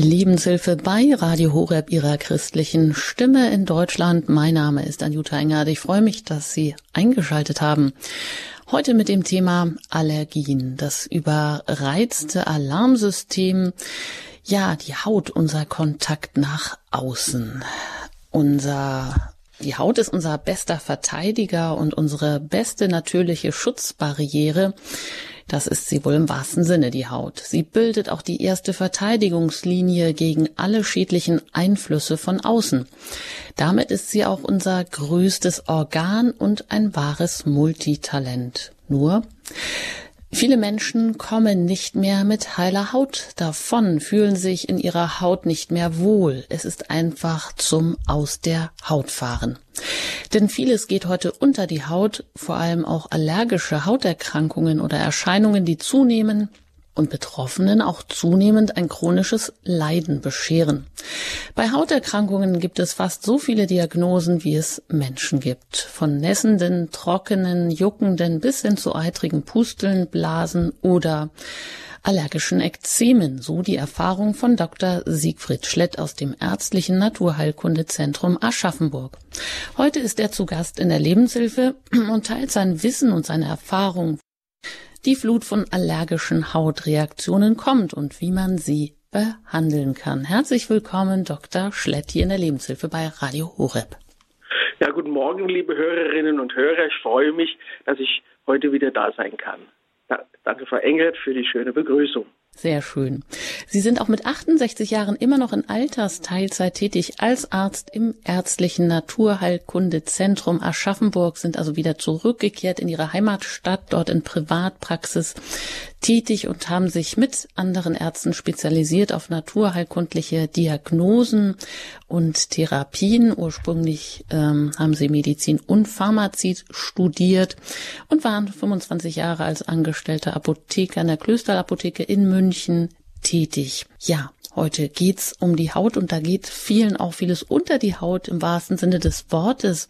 Lebenshilfe bei Radio Horeb ihrer christlichen Stimme in Deutschland. Mein Name ist Anjuta Engert. Ich freue mich, dass Sie eingeschaltet haben. Heute mit dem Thema Allergien, das überreizte Alarmsystem. Ja, die Haut, unser Kontakt nach außen. Unser die Haut ist unser bester Verteidiger und unsere beste natürliche Schutzbarriere. Das ist sie wohl im wahrsten Sinne, die Haut. Sie bildet auch die erste Verteidigungslinie gegen alle schädlichen Einflüsse von außen. Damit ist sie auch unser größtes Organ und ein wahres Multitalent. Nur, Viele Menschen kommen nicht mehr mit heiler Haut davon, fühlen sich in ihrer Haut nicht mehr wohl. Es ist einfach zum Aus der Haut fahren. Denn vieles geht heute unter die Haut, vor allem auch allergische Hauterkrankungen oder Erscheinungen, die zunehmen, und Betroffenen auch zunehmend ein chronisches Leiden bescheren. Bei Hauterkrankungen gibt es fast so viele Diagnosen, wie es Menschen gibt. Von nässenden, trockenen, juckenden bis hin zu eitrigen Pusteln, Blasen oder allergischen Ekzemen, so die Erfahrung von Dr. Siegfried Schlett aus dem Ärztlichen Naturheilkundezentrum Aschaffenburg. Heute ist er zu Gast in der Lebenshilfe und teilt sein Wissen und seine Erfahrung die Flut von allergischen Hautreaktionen kommt und wie man sie behandeln kann. Herzlich willkommen, Dr. Schlett hier in der Lebenshilfe bei Radio Horeb. Ja, guten Morgen, liebe Hörerinnen und Hörer. Ich freue mich, dass ich heute wieder da sein kann. Danke, Frau Engert, für die schöne Begrüßung. Sehr schön. Sie sind auch mit 68 Jahren immer noch in Altersteilzeit tätig als Arzt im ärztlichen Naturheilkundezentrum Aschaffenburg, sind also wieder zurückgekehrt in ihre Heimatstadt, dort in Privatpraxis tätig und haben sich mit anderen Ärzten spezialisiert auf naturheilkundliche Diagnosen und Therapien. Ursprünglich ähm, haben sie Medizin und Pharmazie studiert und waren 25 Jahre als angestellter Apotheker in der Klösterapotheke in München tätig. Ja, Heute geht's um die Haut und da geht vielen auch vieles unter die Haut im wahrsten Sinne des Wortes.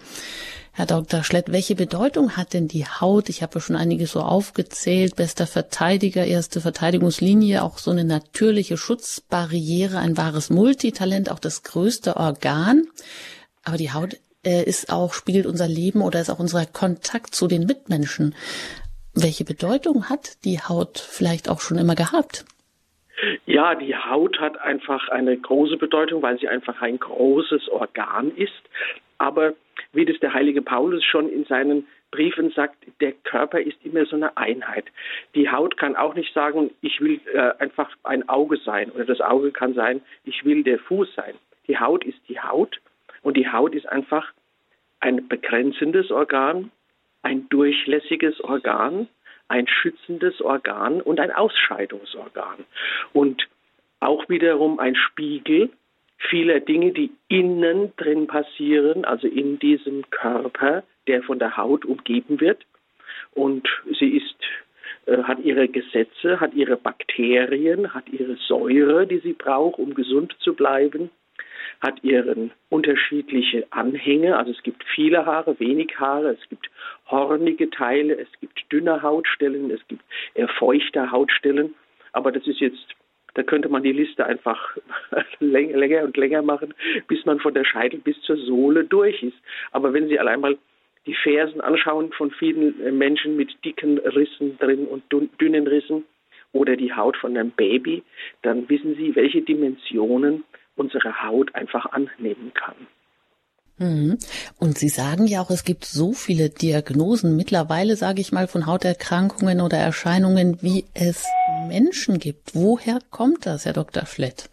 Herr Dr. Schlett, welche Bedeutung hat denn die Haut? Ich habe ja schon einiges so aufgezählt. Bester Verteidiger, erste Verteidigungslinie, auch so eine natürliche Schutzbarriere, ein wahres Multitalent, auch das größte Organ. Aber die Haut äh, ist auch, spiegelt unser Leben oder ist auch unser Kontakt zu den Mitmenschen. Welche Bedeutung hat die Haut vielleicht auch schon immer gehabt? Ja, die Haut hat einfach eine große Bedeutung, weil sie einfach ein großes Organ ist. Aber wie das der heilige Paulus schon in seinen Briefen sagt, der Körper ist immer so eine Einheit. Die Haut kann auch nicht sagen, ich will äh, einfach ein Auge sein oder das Auge kann sein, ich will der Fuß sein. Die Haut ist die Haut und die Haut ist einfach ein begrenzendes Organ, ein durchlässiges Organ, ein schützendes Organ und ein Ausscheidungsorgan. Und auch wiederum ein Spiegel vieler Dinge, die innen drin passieren, also in diesem Körper, der von der Haut umgeben wird. Und sie ist, äh, hat ihre Gesetze, hat ihre Bakterien, hat ihre Säure, die sie braucht, um gesund zu bleiben, hat ihren unterschiedliche Anhänge. Also es gibt viele Haare, wenig Haare, es gibt hornige Teile, es gibt dünne Hautstellen, es gibt eher feuchte Hautstellen. Aber das ist jetzt da könnte man die Liste einfach länger und länger machen, bis man von der Scheitel bis zur Sohle durch ist. Aber wenn Sie allein mal die Fersen anschauen von vielen äh, Menschen mit dicken Rissen drin und dünnen Rissen oder die Haut von einem Baby, dann wissen Sie, welche Dimensionen unsere Haut einfach annehmen kann. Mhm. Und Sie sagen ja auch, es gibt so viele Diagnosen mittlerweile, sage ich mal, von Hauterkrankungen oder Erscheinungen, wie es Menschen gibt. Woher kommt das, Herr Dr. Flett?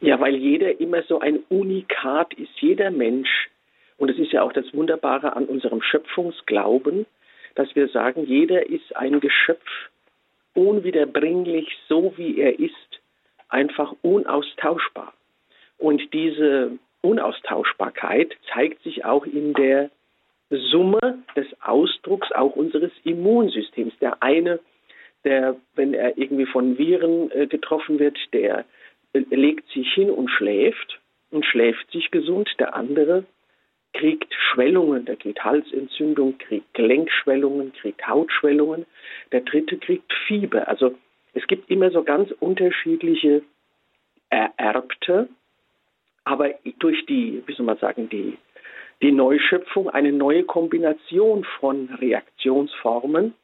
Ja, weil jeder immer so ein Unikat ist, jeder Mensch. Und es ist ja auch das Wunderbare an unserem Schöpfungsglauben, dass wir sagen, jeder ist ein Geschöpf, unwiederbringlich, so wie er ist, einfach unaustauschbar. Und diese Unaustauschbarkeit zeigt sich auch in der Summe des Ausdrucks auch unseres Immunsystems. Der eine, der, wenn er irgendwie von Viren äh, getroffen wird, der äh, legt sich hin und schläft und schläft sich gesund. Der andere kriegt Schwellungen, der kriegt Halsentzündung, kriegt Gelenkschwellungen, kriegt Hautschwellungen. Der dritte kriegt Fieber. Also es gibt immer so ganz unterschiedliche ererbte, aber durch die, wie soll man sagen, die, die Neuschöpfung eine neue Kombination von Reaktionsformen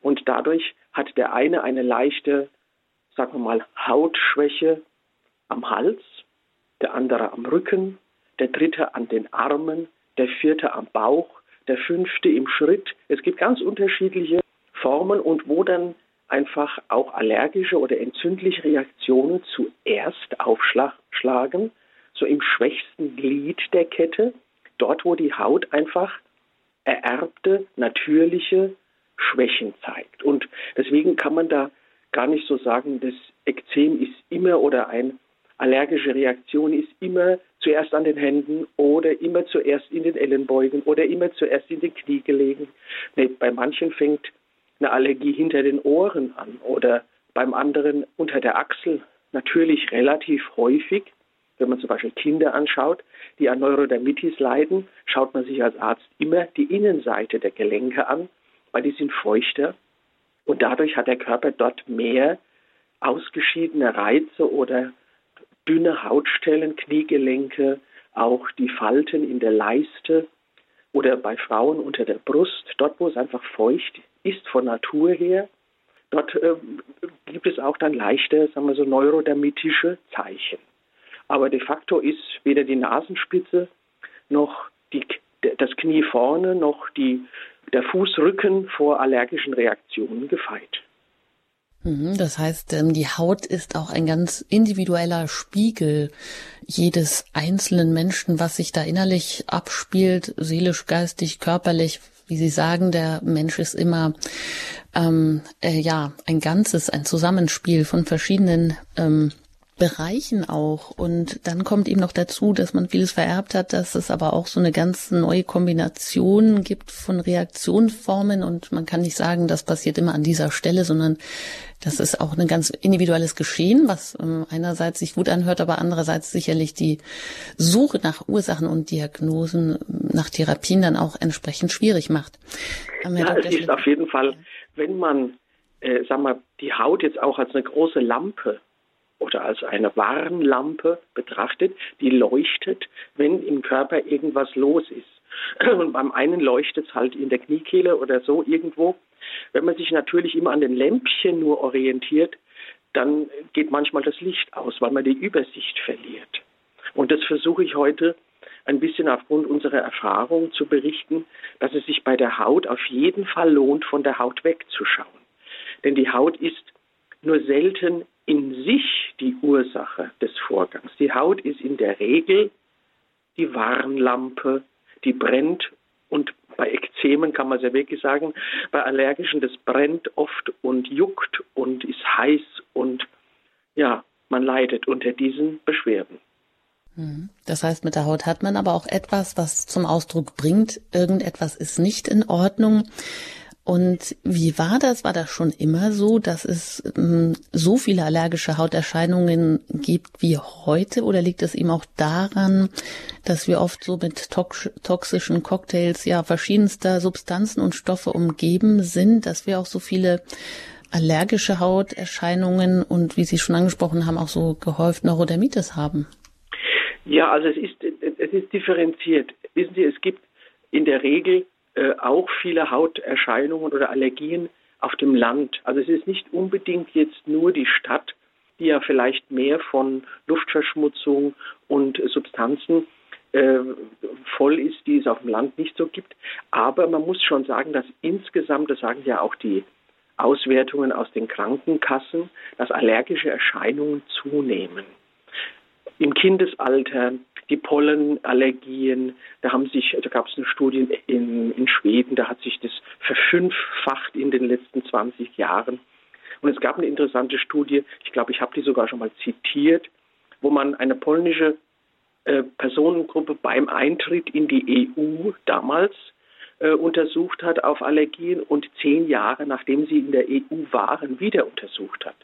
und dadurch hat der eine eine leichte, sagen wir mal, Hautschwäche am Hals, der andere am Rücken, der dritte an den Armen, der vierte am Bauch, der fünfte im Schritt. Es gibt ganz unterschiedliche Formen und wo dann einfach auch allergische oder entzündliche Reaktionen zuerst aufschlagen, so im schwächsten Glied der Kette, dort wo die Haut einfach ererbte, natürliche Schwächen zeigt. Und deswegen kann man da gar nicht so sagen, das Ekzem ist immer oder eine allergische Reaktion ist immer zuerst an den Händen oder immer zuerst in den Ellenbeugen oder immer zuerst in den Kniegelenken. Nee, bei manchen fängt eine Allergie hinter den Ohren an oder beim anderen unter der Achsel. Natürlich relativ häufig, wenn man zum Beispiel Kinder anschaut, die an Neurodermitis leiden, schaut man sich als Arzt immer die Innenseite der Gelenke an, weil die sind feuchter und dadurch hat der Körper dort mehr ausgeschiedene Reize oder dünne Hautstellen, Kniegelenke, auch die Falten in der Leiste oder bei Frauen unter der Brust, dort wo es einfach feucht ist von Natur her, dort äh, gibt es auch dann leichte, sagen wir so, neurodermitische Zeichen. Aber de facto ist weder die Nasenspitze noch die, das Knie vorne noch die, der Fußrücken vor allergischen Reaktionen gefeit. Mhm, das heißt, ähm, die Haut ist auch ein ganz individueller Spiegel jedes einzelnen Menschen, was sich da innerlich abspielt, seelisch, geistig, körperlich. Wie Sie sagen, der Mensch ist immer ähm, äh, ja ein Ganzes, ein Zusammenspiel von verschiedenen ähm, Bereichen auch. Und dann kommt eben noch dazu, dass man vieles vererbt hat, dass es aber auch so eine ganz neue Kombination gibt von Reaktionsformen. Und man kann nicht sagen, das passiert immer an dieser Stelle, sondern das ist auch ein ganz individuelles Geschehen, was ähm, einerseits sich gut anhört, aber andererseits sicherlich die Suche nach Ursachen und Diagnosen, nach Therapien dann auch entsprechend schwierig macht. Ja, es ist auf jeden Fall, wenn man, äh, sag mal, die Haut jetzt auch als eine große Lampe oder als eine Warnlampe betrachtet, die leuchtet, wenn im Körper irgendwas los ist. Und beim einen leuchtet es halt in der Kniekehle oder so irgendwo. Wenn man sich natürlich immer an den Lämpchen nur orientiert, dann geht manchmal das Licht aus, weil man die Übersicht verliert. Und das versuche ich heute ein bisschen aufgrund unserer Erfahrung zu berichten, dass es sich bei der Haut auf jeden Fall lohnt, von der Haut wegzuschauen. Denn die Haut ist nur selten in sich die Ursache des Vorgangs. Die Haut ist in der Regel die Warnlampe, die brennt und bei Ekzemen kann man es ja wirklich sagen, bei Allergischen, das brennt oft und juckt und ist heiß und ja, man leidet unter diesen Beschwerden. Mhm. Das heißt, mit der Haut hat man aber auch etwas, was zum Ausdruck bringt, irgendetwas ist nicht in Ordnung. Und wie war das? War das schon immer so, dass es ähm, so viele allergische Hauterscheinungen gibt wie heute? Oder liegt es eben auch daran, dass wir oft so mit tox toxischen Cocktails ja verschiedenster Substanzen und Stoffe umgeben sind, dass wir auch so viele allergische Hauterscheinungen und wie Sie schon angesprochen haben, auch so gehäuft Neurodermitis haben? Ja, also es ist, es ist differenziert. Wissen Sie, es gibt in der Regel äh, auch viele Hauterscheinungen oder Allergien auf dem Land. Also es ist nicht unbedingt jetzt nur die Stadt, die ja vielleicht mehr von Luftverschmutzung und Substanzen äh, voll ist, die es auf dem Land nicht so gibt. Aber man muss schon sagen, dass insgesamt, das sagen ja auch die Auswertungen aus den Krankenkassen, dass allergische Erscheinungen zunehmen. Im Kindesalter die Pollenallergien, da haben sich, da gab es eine Studie in, in Schweden, da hat sich das verfünffacht in den letzten 20 Jahren. Und es gab eine interessante Studie, ich glaube, ich habe die sogar schon mal zitiert, wo man eine polnische äh, Personengruppe beim Eintritt in die EU damals äh, untersucht hat auf Allergien und zehn Jahre nachdem sie in der EU waren, wieder untersucht hat.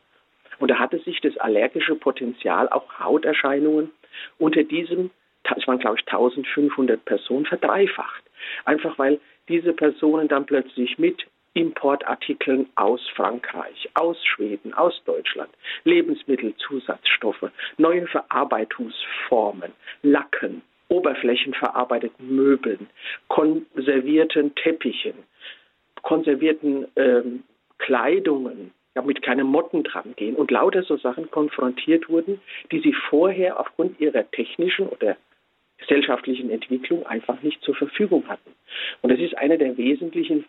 Und da hatte sich das allergische Potenzial, auch Hauterscheinungen, unter diesem, es waren glaube ich 1500 Personen, verdreifacht. Einfach weil diese Personen dann plötzlich mit Importartikeln aus Frankreich, aus Schweden, aus Deutschland, Lebensmittelzusatzstoffe, neue Verarbeitungsformen, Lacken, oberflächenverarbeiteten Möbeln, konservierten Teppichen, konservierten ähm, Kleidungen, damit keine Motten dran gehen und lauter so Sachen konfrontiert wurden, die sie vorher aufgrund ihrer technischen oder gesellschaftlichen Entwicklung einfach nicht zur Verfügung hatten. Und das ist einer der wesentlichen,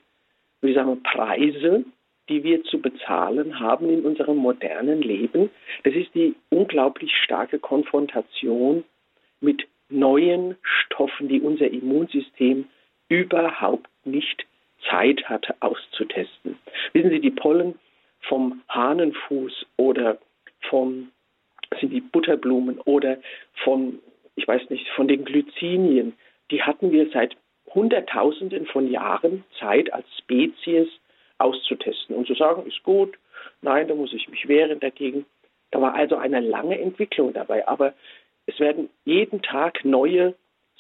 wie sagen wir, Preise, die wir zu bezahlen haben in unserem modernen Leben. Das ist die unglaublich starke Konfrontation mit neuen Stoffen, die unser Immunsystem überhaupt nicht Zeit hatte auszutesten. Wissen Sie, die Pollen vom Hahnenfuß oder vom sind die Butterblumen oder von, ich weiß nicht, von den Glycinien, die hatten wir seit Hunderttausenden von Jahren Zeit als Spezies auszutesten und zu sagen, ist gut, nein, da muss ich mich wehren dagegen. Da war also eine lange Entwicklung dabei, aber es werden jeden Tag neue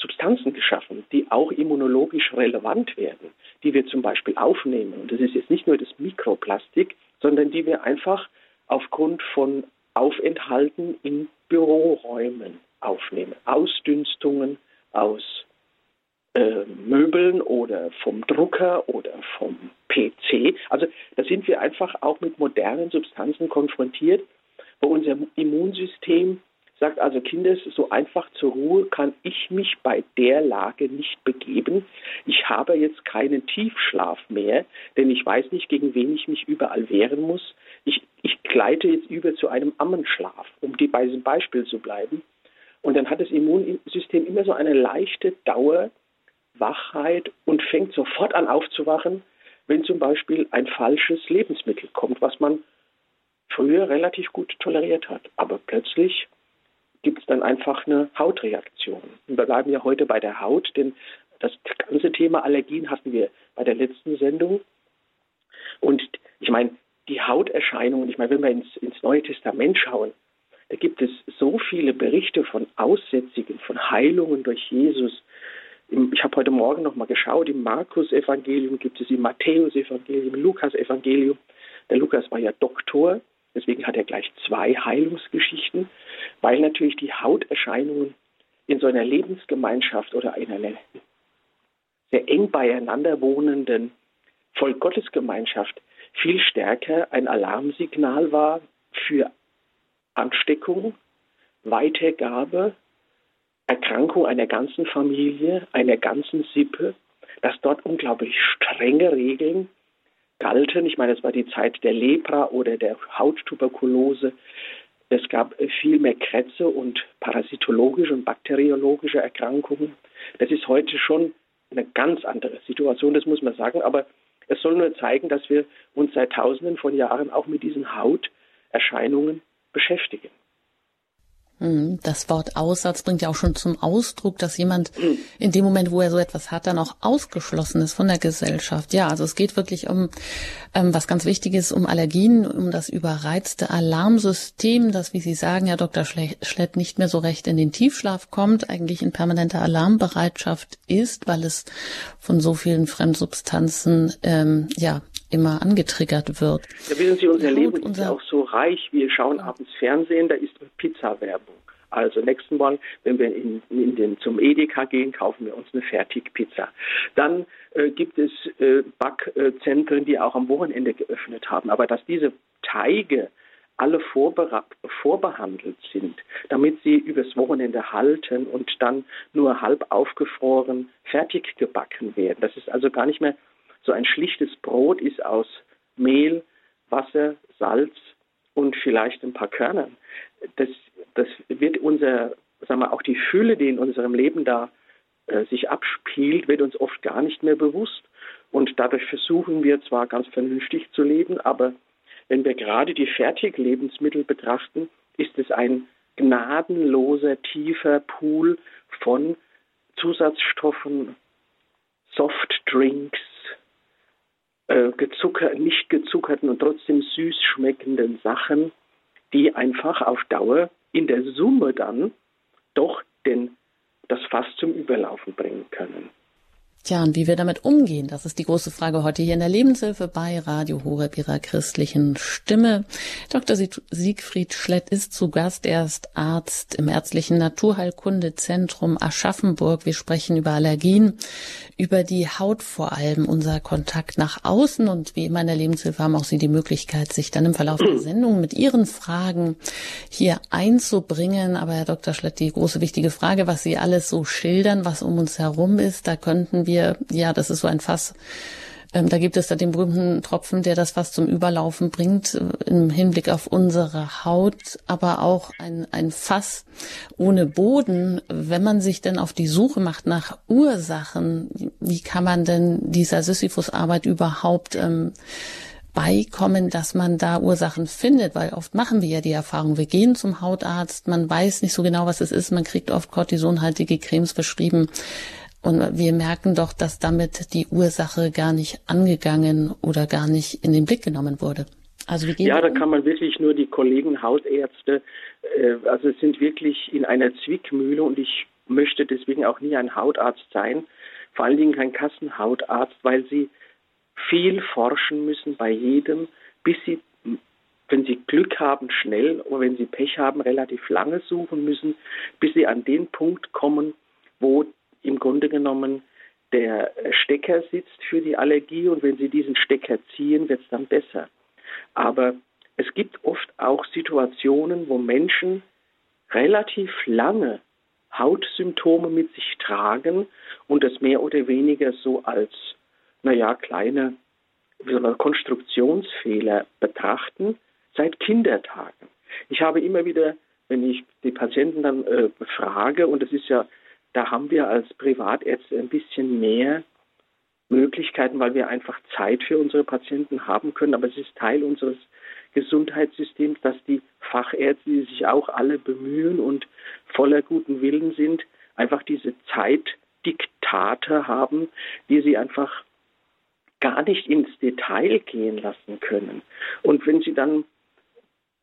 Substanzen geschaffen, die auch immunologisch relevant werden, die wir zum Beispiel aufnehmen. Und das ist jetzt nicht nur das Mikroplastik, sondern die wir einfach aufgrund von Aufenthalten in Büroräumen aufnehmen. Ausdünstungen aus äh, Möbeln oder vom Drucker oder vom PC. Also da sind wir einfach auch mit modernen Substanzen konfrontiert, wo unser Immunsystem sagt also Kindes, so einfach zur Ruhe kann ich mich bei der Lage nicht begeben. Ich habe jetzt keinen Tiefschlaf mehr, denn ich weiß nicht, gegen wen ich mich überall wehren muss. Ich, ich gleite jetzt über zu einem Ammenschlaf, um die, bei diesem Beispiel zu bleiben. Und dann hat das Immunsystem immer so eine leichte Dauerwachheit und fängt sofort an aufzuwachen, wenn zum Beispiel ein falsches Lebensmittel kommt, was man früher relativ gut toleriert hat. Aber plötzlich gibt es dann einfach eine Hautreaktion. Und wir bleiben ja heute bei der Haut, denn das ganze Thema Allergien hatten wir bei der letzten Sendung. Und ich meine, die Hauterscheinungen, ich meine, wenn wir ins, ins Neue Testament schauen, da gibt es so viele Berichte von Aussätzigen, von Heilungen durch Jesus. Ich habe heute Morgen noch mal geschaut, im Markus-Evangelium gibt es, im Matthäus-Evangelium, im Lukas-Evangelium. Der Lukas war ja Doktor Deswegen hat er gleich zwei Heilungsgeschichten, weil natürlich die Hauterscheinungen in so einer Lebensgemeinschaft oder in einer sehr eng beieinander wohnenden Volk-Gottes-Gemeinschaft viel stärker ein Alarmsignal war für Ansteckung, Weitergabe, Erkrankung einer ganzen Familie, einer ganzen Sippe, dass dort unglaublich strenge Regeln galten. Ich meine, es war die Zeit der Lepra oder der Hauttuberkulose. Es gab viel mehr Krätze und parasitologische und bakteriologische Erkrankungen. Das ist heute schon eine ganz andere Situation, das muss man sagen. Aber es soll nur zeigen, dass wir uns seit Tausenden von Jahren auch mit diesen Hauterscheinungen beschäftigen. Hm, das Wort Aussatz bringt ja auch schon zum Ausdruck, dass jemand in dem Moment, wo er so etwas hat, dann auch ausgeschlossen ist von der Gesellschaft. Ja, also es geht wirklich um ähm, was ganz Wichtiges, um Allergien, um das überreizte Alarmsystem, das, wie Sie sagen, ja, Dr. Schlett nicht mehr so recht in den Tiefschlaf kommt, eigentlich in permanenter Alarmbereitschaft ist, weil es von so vielen Fremdsubstanzen ähm, ja immer angetriggert wird. Ja, wissen Sie, unser Leben unser ist auch so reich. Wir schauen abends Fernsehen, da ist Pizza-Werbung. Also nächsten Mal, wenn wir in, in den, zum Edeka gehen, kaufen wir uns eine Fertigpizza. Dann äh, gibt es äh, Backzentren, die auch am Wochenende geöffnet haben. Aber dass diese Teige alle vorbehandelt sind, damit sie übers Wochenende halten und dann nur halb aufgefroren fertig gebacken werden. Das ist also gar nicht mehr so ein schlichtes Brot ist aus Mehl, Wasser, Salz und vielleicht ein paar Körnern. Das, das wird unser, sagen wir, auch die Fülle, die in unserem Leben da äh, sich abspielt, wird uns oft gar nicht mehr bewusst. Und dadurch versuchen wir zwar ganz vernünftig zu leben, aber wenn wir gerade die Fertiglebensmittel betrachten, ist es ein gnadenloser, tiefer Pool von Zusatzstoffen, Softdrinks, äh, gezucker, nicht gezuckerten und trotzdem süß schmeckenden Sachen, die einfach auf Dauer in der Summe dann doch den, das Fass zum Überlaufen bringen können. Tja, und wie wir damit umgehen, das ist die große Frage heute hier in der Lebenshilfe bei Radio Horeb, ihrer christlichen Stimme. Dr. Siegfried Schlett ist zu Gast. Er ist Arzt im ärztlichen Naturheilkundezentrum Aschaffenburg. Wir sprechen über Allergien, über die Haut vor allem, unser Kontakt nach außen. Und wie immer in der Lebenshilfe haben auch Sie die Möglichkeit, sich dann im Verlauf der Sendung mit Ihren Fragen hier einzubringen. Aber Herr Dr. Schlett, die große wichtige Frage, was Sie alles so schildern, was um uns herum ist, da könnten wir wir, ja, das ist so ein Fass. Ähm, da gibt es da den berühmten Tropfen, der das Fass zum Überlaufen bringt, äh, im Hinblick auf unsere Haut, aber auch ein, ein Fass ohne Boden. Wenn man sich denn auf die Suche macht nach Ursachen, wie kann man denn dieser Sisyphus-Arbeit überhaupt ähm, beikommen, dass man da Ursachen findet, weil oft machen wir ja die Erfahrung, wir gehen zum Hautarzt, man weiß nicht so genau, was es ist, man kriegt oft kortisonhaltige Cremes verschrieben. Und wir merken doch, dass damit die Ursache gar nicht angegangen oder gar nicht in den Blick genommen wurde. Also wie ja, da kann man wirklich nur die Kollegen Hausärzte, äh, also sind wirklich in einer Zwickmühle und ich möchte deswegen auch nie ein Hautarzt sein, vor allen Dingen kein Kassenhautarzt, weil sie viel forschen müssen bei jedem, bis sie, wenn sie Glück haben, schnell oder wenn sie Pech haben, relativ lange suchen müssen, bis sie an den Punkt kommen, wo im Grunde genommen der Stecker sitzt für die Allergie und wenn Sie diesen Stecker ziehen, wird es dann besser. Aber es gibt oft auch Situationen, wo Menschen relativ lange Hautsymptome mit sich tragen und das mehr oder weniger so als, naja, kleine Konstruktionsfehler betrachten, seit Kindertagen. Ich habe immer wieder, wenn ich die Patienten dann äh, befrage, und es ist ja da haben wir als Privatärzte ein bisschen mehr Möglichkeiten, weil wir einfach Zeit für unsere Patienten haben können. Aber es ist Teil unseres Gesundheitssystems, dass die Fachärzte, die sich auch alle bemühen und voller guten Willen sind, einfach diese Zeitdiktate haben, die sie einfach gar nicht ins Detail gehen lassen können. Und wenn Sie dann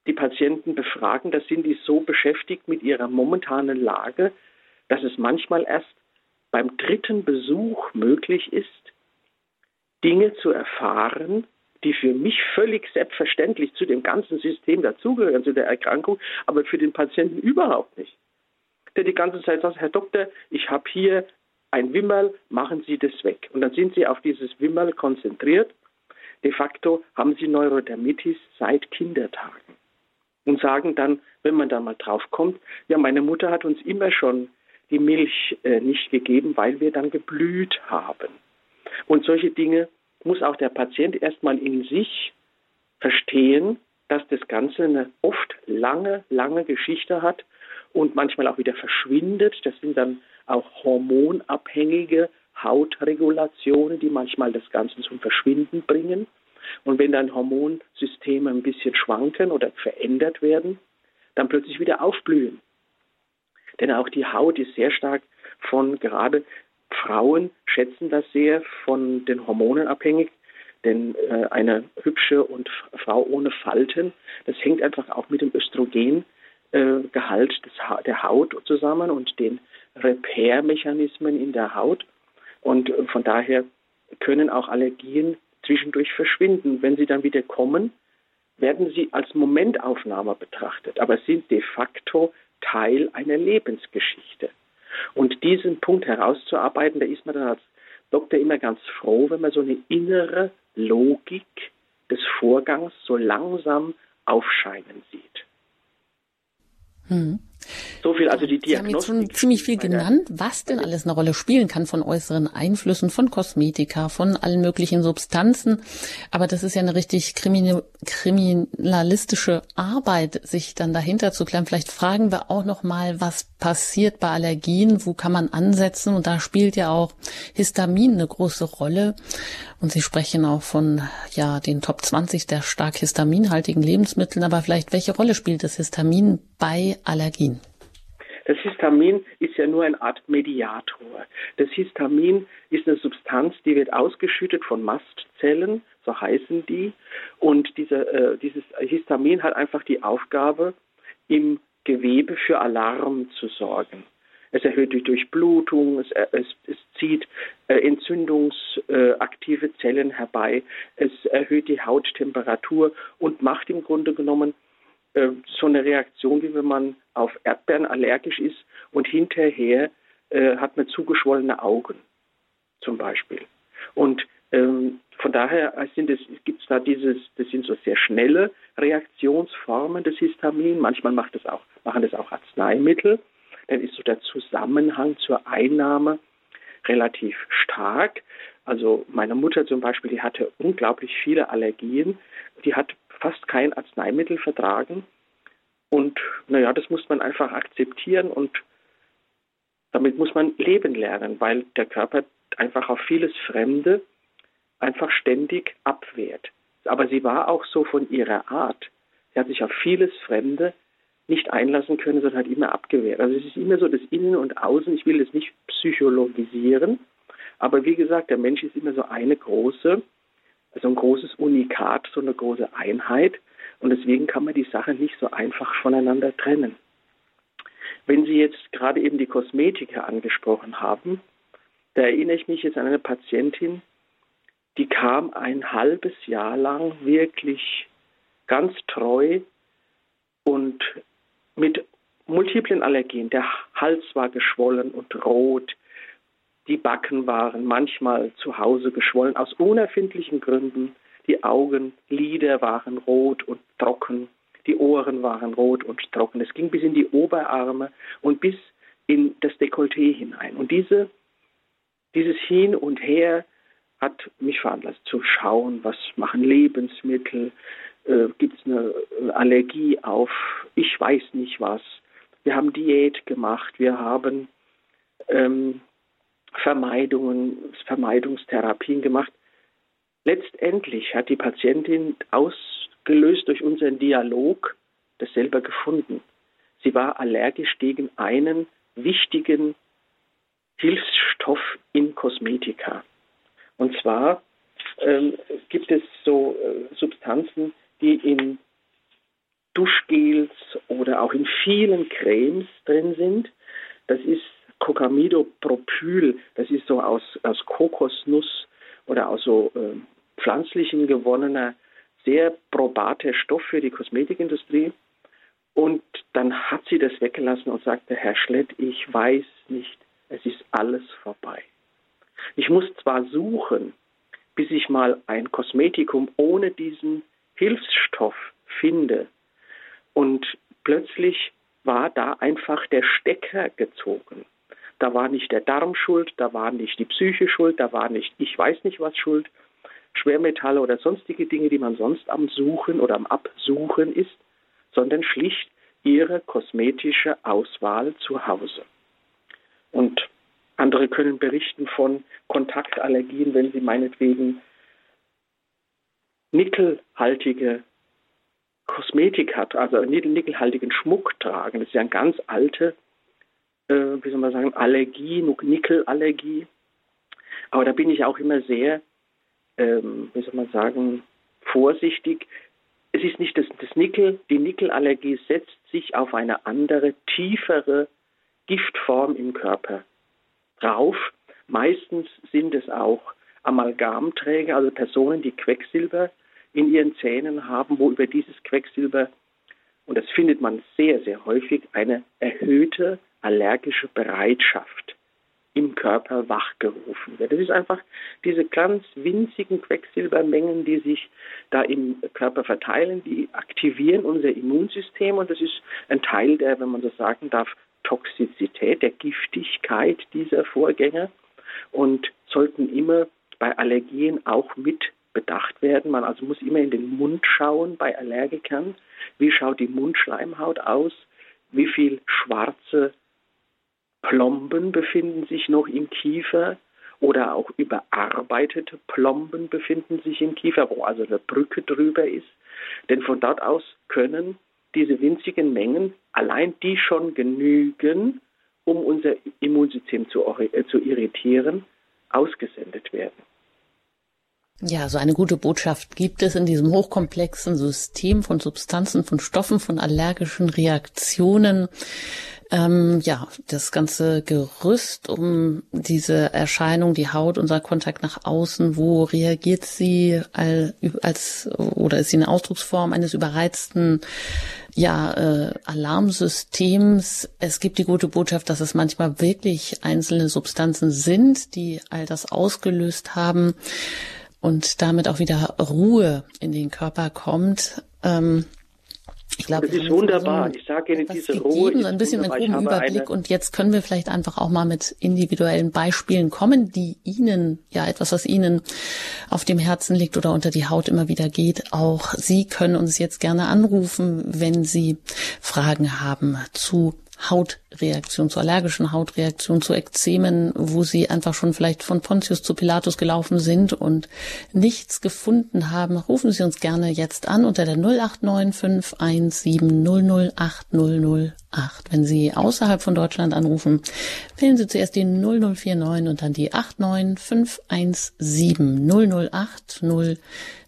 die Patienten befragen, da sind die so beschäftigt mit ihrer momentanen Lage, dass es manchmal erst beim dritten Besuch möglich ist, Dinge zu erfahren, die für mich völlig selbstverständlich zu dem ganzen System dazugehören, zu der Erkrankung, aber für den Patienten überhaupt nicht. Der die ganze Zeit sagt, Herr Doktor, ich habe hier ein Wimmerl, machen Sie das weg. Und dann sind Sie auf dieses Wimmerl konzentriert. De facto haben Sie Neurodermitis seit Kindertagen. Und sagen dann, wenn man da mal drauf kommt, ja, meine Mutter hat uns immer schon die Milch äh, nicht gegeben, weil wir dann geblüht haben. Und solche Dinge muss auch der Patient erstmal in sich verstehen, dass das Ganze eine oft lange, lange Geschichte hat und manchmal auch wieder verschwindet. Das sind dann auch hormonabhängige Hautregulationen, die manchmal das Ganze zum Verschwinden bringen. Und wenn dann Hormonsysteme ein bisschen schwanken oder verändert werden, dann plötzlich wieder aufblühen. Denn auch die Haut ist sehr stark von gerade Frauen schätzen das sehr von den Hormonen abhängig. Denn äh, eine hübsche und Frau ohne Falten, das hängt einfach auch mit dem Östrogengehalt äh, der Haut zusammen und den Repair-Mechanismen in der Haut. Und äh, von daher können auch Allergien zwischendurch verschwinden. Wenn sie dann wieder kommen, werden sie als Momentaufnahme betrachtet, aber sind de facto Teil einer Lebensgeschichte. Und diesen Punkt herauszuarbeiten, da ist man dann als Doktor immer ganz froh, wenn man so eine innere Logik des Vorgangs so langsam aufscheinen sieht. Hm. So viel also die Diagnostik. Sie haben jetzt schon ziemlich viel genannt, was denn alles eine Rolle spielen kann von äußeren Einflüssen, von Kosmetika, von allen möglichen Substanzen. Aber das ist ja eine richtig kriminalistische Arbeit, sich dann dahinter zu klären. Vielleicht fragen wir auch noch mal, was passiert bei Allergien, wo kann man ansetzen? Und da spielt ja auch Histamin eine große Rolle. Und Sie sprechen auch von ja den Top 20 der stark histaminhaltigen Lebensmitteln. Aber vielleicht welche Rolle spielt das Histamin bei Allergien? Das Histamin ist ja nur eine Art Mediator. Das Histamin ist eine Substanz, die wird ausgeschüttet von Mastzellen, so heißen die. Und diese, äh, dieses Histamin hat einfach die Aufgabe, im Gewebe für Alarm zu sorgen. es erhöht die Durchblutung, es, es, es zieht äh, entzündungsaktive äh, Zellen herbei, es erhöht die Hauttemperatur und macht im Grunde genommen äh, so eine Reaktion, wie wenn man auf Erdbeeren allergisch ist und hinterher äh, hat man zugeschwollene Augen zum Beispiel. Und ähm, von daher gibt es da dieses, das sind so sehr schnelle Reaktionsformen des Histamin. Manchmal macht das auch, machen das auch Arzneimittel. Dann ist so der Zusammenhang zur Einnahme relativ stark. Also meine Mutter zum Beispiel, die hatte unglaublich viele Allergien. Die hat fast kein Arzneimittel vertragen. Und naja, das muss man einfach akzeptieren und damit muss man leben lernen, weil der Körper einfach auf vieles Fremde einfach ständig abwehrt. Aber sie war auch so von ihrer Art. Sie hat sich auf vieles Fremde nicht einlassen können, sondern hat immer abgewehrt. Also es ist immer so das Innen und Außen. Ich will es nicht psychologisieren, aber wie gesagt, der Mensch ist immer so eine große, also ein großes Unikat, so eine große Einheit. Und deswegen kann man die Sachen nicht so einfach voneinander trennen. Wenn Sie jetzt gerade eben die Kosmetika angesprochen haben, da erinnere ich mich jetzt an eine Patientin, die kam ein halbes Jahr lang wirklich ganz treu und mit multiplen Allergien. Der Hals war geschwollen und rot, die Backen waren manchmal zu Hause geschwollen aus unerfindlichen Gründen, die Augenlider waren rot und trocken, die Ohren waren rot und trocken. Es ging bis in die Oberarme und bis in das Dekolleté hinein. Und diese, dieses Hin und Her hat mich veranlasst zu schauen, was machen Lebensmittel, äh, gibt es eine Allergie auf, ich weiß nicht was. Wir haben Diät gemacht, wir haben ähm, Vermeidungen, Vermeidungstherapien gemacht. Letztendlich hat die Patientin ausgelöst durch unseren Dialog das selber gefunden. Sie war allergisch gegen einen wichtigen Hilfsstoff in Kosmetika. Und zwar ähm, gibt es so äh, Substanzen, die in Duschgels oder auch in vielen Cremes drin sind. Das ist Cocamidopropyl, das ist so aus, aus Kokosnuss oder aus so äh, pflanzlichen gewonnener, sehr probater Stoff für die Kosmetikindustrie. Und dann hat sie das weggelassen und sagte, Herr Schlett, ich weiß nicht, es ist alles vorbei. Ich muss zwar suchen, bis ich mal ein Kosmetikum ohne diesen Hilfsstoff finde. Und plötzlich war da einfach der Stecker gezogen. Da war nicht der Darm schuld, da war nicht die Psyche schuld, da war nicht ich weiß nicht was schuld, Schwermetalle oder sonstige Dinge, die man sonst am Suchen oder am Absuchen ist, sondern schlicht ihre kosmetische Auswahl zu Hause. Und andere können berichten von Kontaktallergien, wenn sie meinetwegen nickelhaltige Kosmetik hat, also nickelhaltigen Schmuck tragen. Das ist ja eine ganz alte, wie soll man sagen, Allergie, Nickelallergie. Aber da bin ich auch immer sehr, ähm, wie soll man sagen, vorsichtig. Es ist nicht das, das Nickel, die Nickelallergie setzt sich auf eine andere, tiefere Giftform im Körper drauf. Meistens sind es auch Amalgamträger, also Personen, die Quecksilber in ihren Zähnen haben, wo über dieses Quecksilber, und das findet man sehr, sehr häufig, eine erhöhte allergische Bereitschaft im Körper wachgerufen wird. Das ist einfach diese ganz winzigen Quecksilbermengen, die sich da im Körper verteilen, die aktivieren unser Immunsystem und das ist ein Teil der, wenn man so sagen darf, Toxizität, der Giftigkeit dieser Vorgänge und sollten immer bei Allergien auch mit bedacht werden. Man also muss immer in den Mund schauen bei Allergikern. Wie schaut die Mundschleimhaut aus? Wie viel schwarze Plomben befinden sich noch im Kiefer? Oder auch überarbeitete Plomben befinden sich im Kiefer, wo also eine Brücke drüber ist. Denn von dort aus können diese winzigen Mengen, allein die schon genügen, um unser Immunsystem zu, äh, zu irritieren, ausgesendet werden. Ja, so eine gute Botschaft gibt es in diesem hochkomplexen System von Substanzen, von Stoffen, von allergischen Reaktionen. Ähm, ja, das ganze Gerüst um diese Erscheinung, die Haut, unser Kontakt nach außen, wo reagiert sie als, oder ist sie eine Ausdrucksform eines überreizten ja, äh, Alarmsystems. Es gibt die gute Botschaft, dass es manchmal wirklich einzelne Substanzen sind, die all das ausgelöst haben und damit auch wieder Ruhe in den Körper kommt. Ähm, ich glaube, das ist wunderbar. So ich sage Ihnen, diese Ruhe ist ein bisschen einen groben Überblick und jetzt können wir vielleicht einfach auch mal mit individuellen Beispielen kommen, die Ihnen, ja, etwas, was Ihnen auf dem Herzen liegt oder unter die Haut immer wieder geht. Auch Sie können uns jetzt gerne anrufen, wenn Sie Fragen haben zu Hautreaktion, zu allergischen Hautreaktionen, zu Ekzemen, wo sie einfach schon vielleicht von Pontius zu Pilatus gelaufen sind und nichts gefunden haben, rufen Sie uns gerne jetzt an unter der 089 517 008 008. Wenn Sie außerhalb von Deutschland anrufen, wählen Sie zuerst die 0049 und dann die 89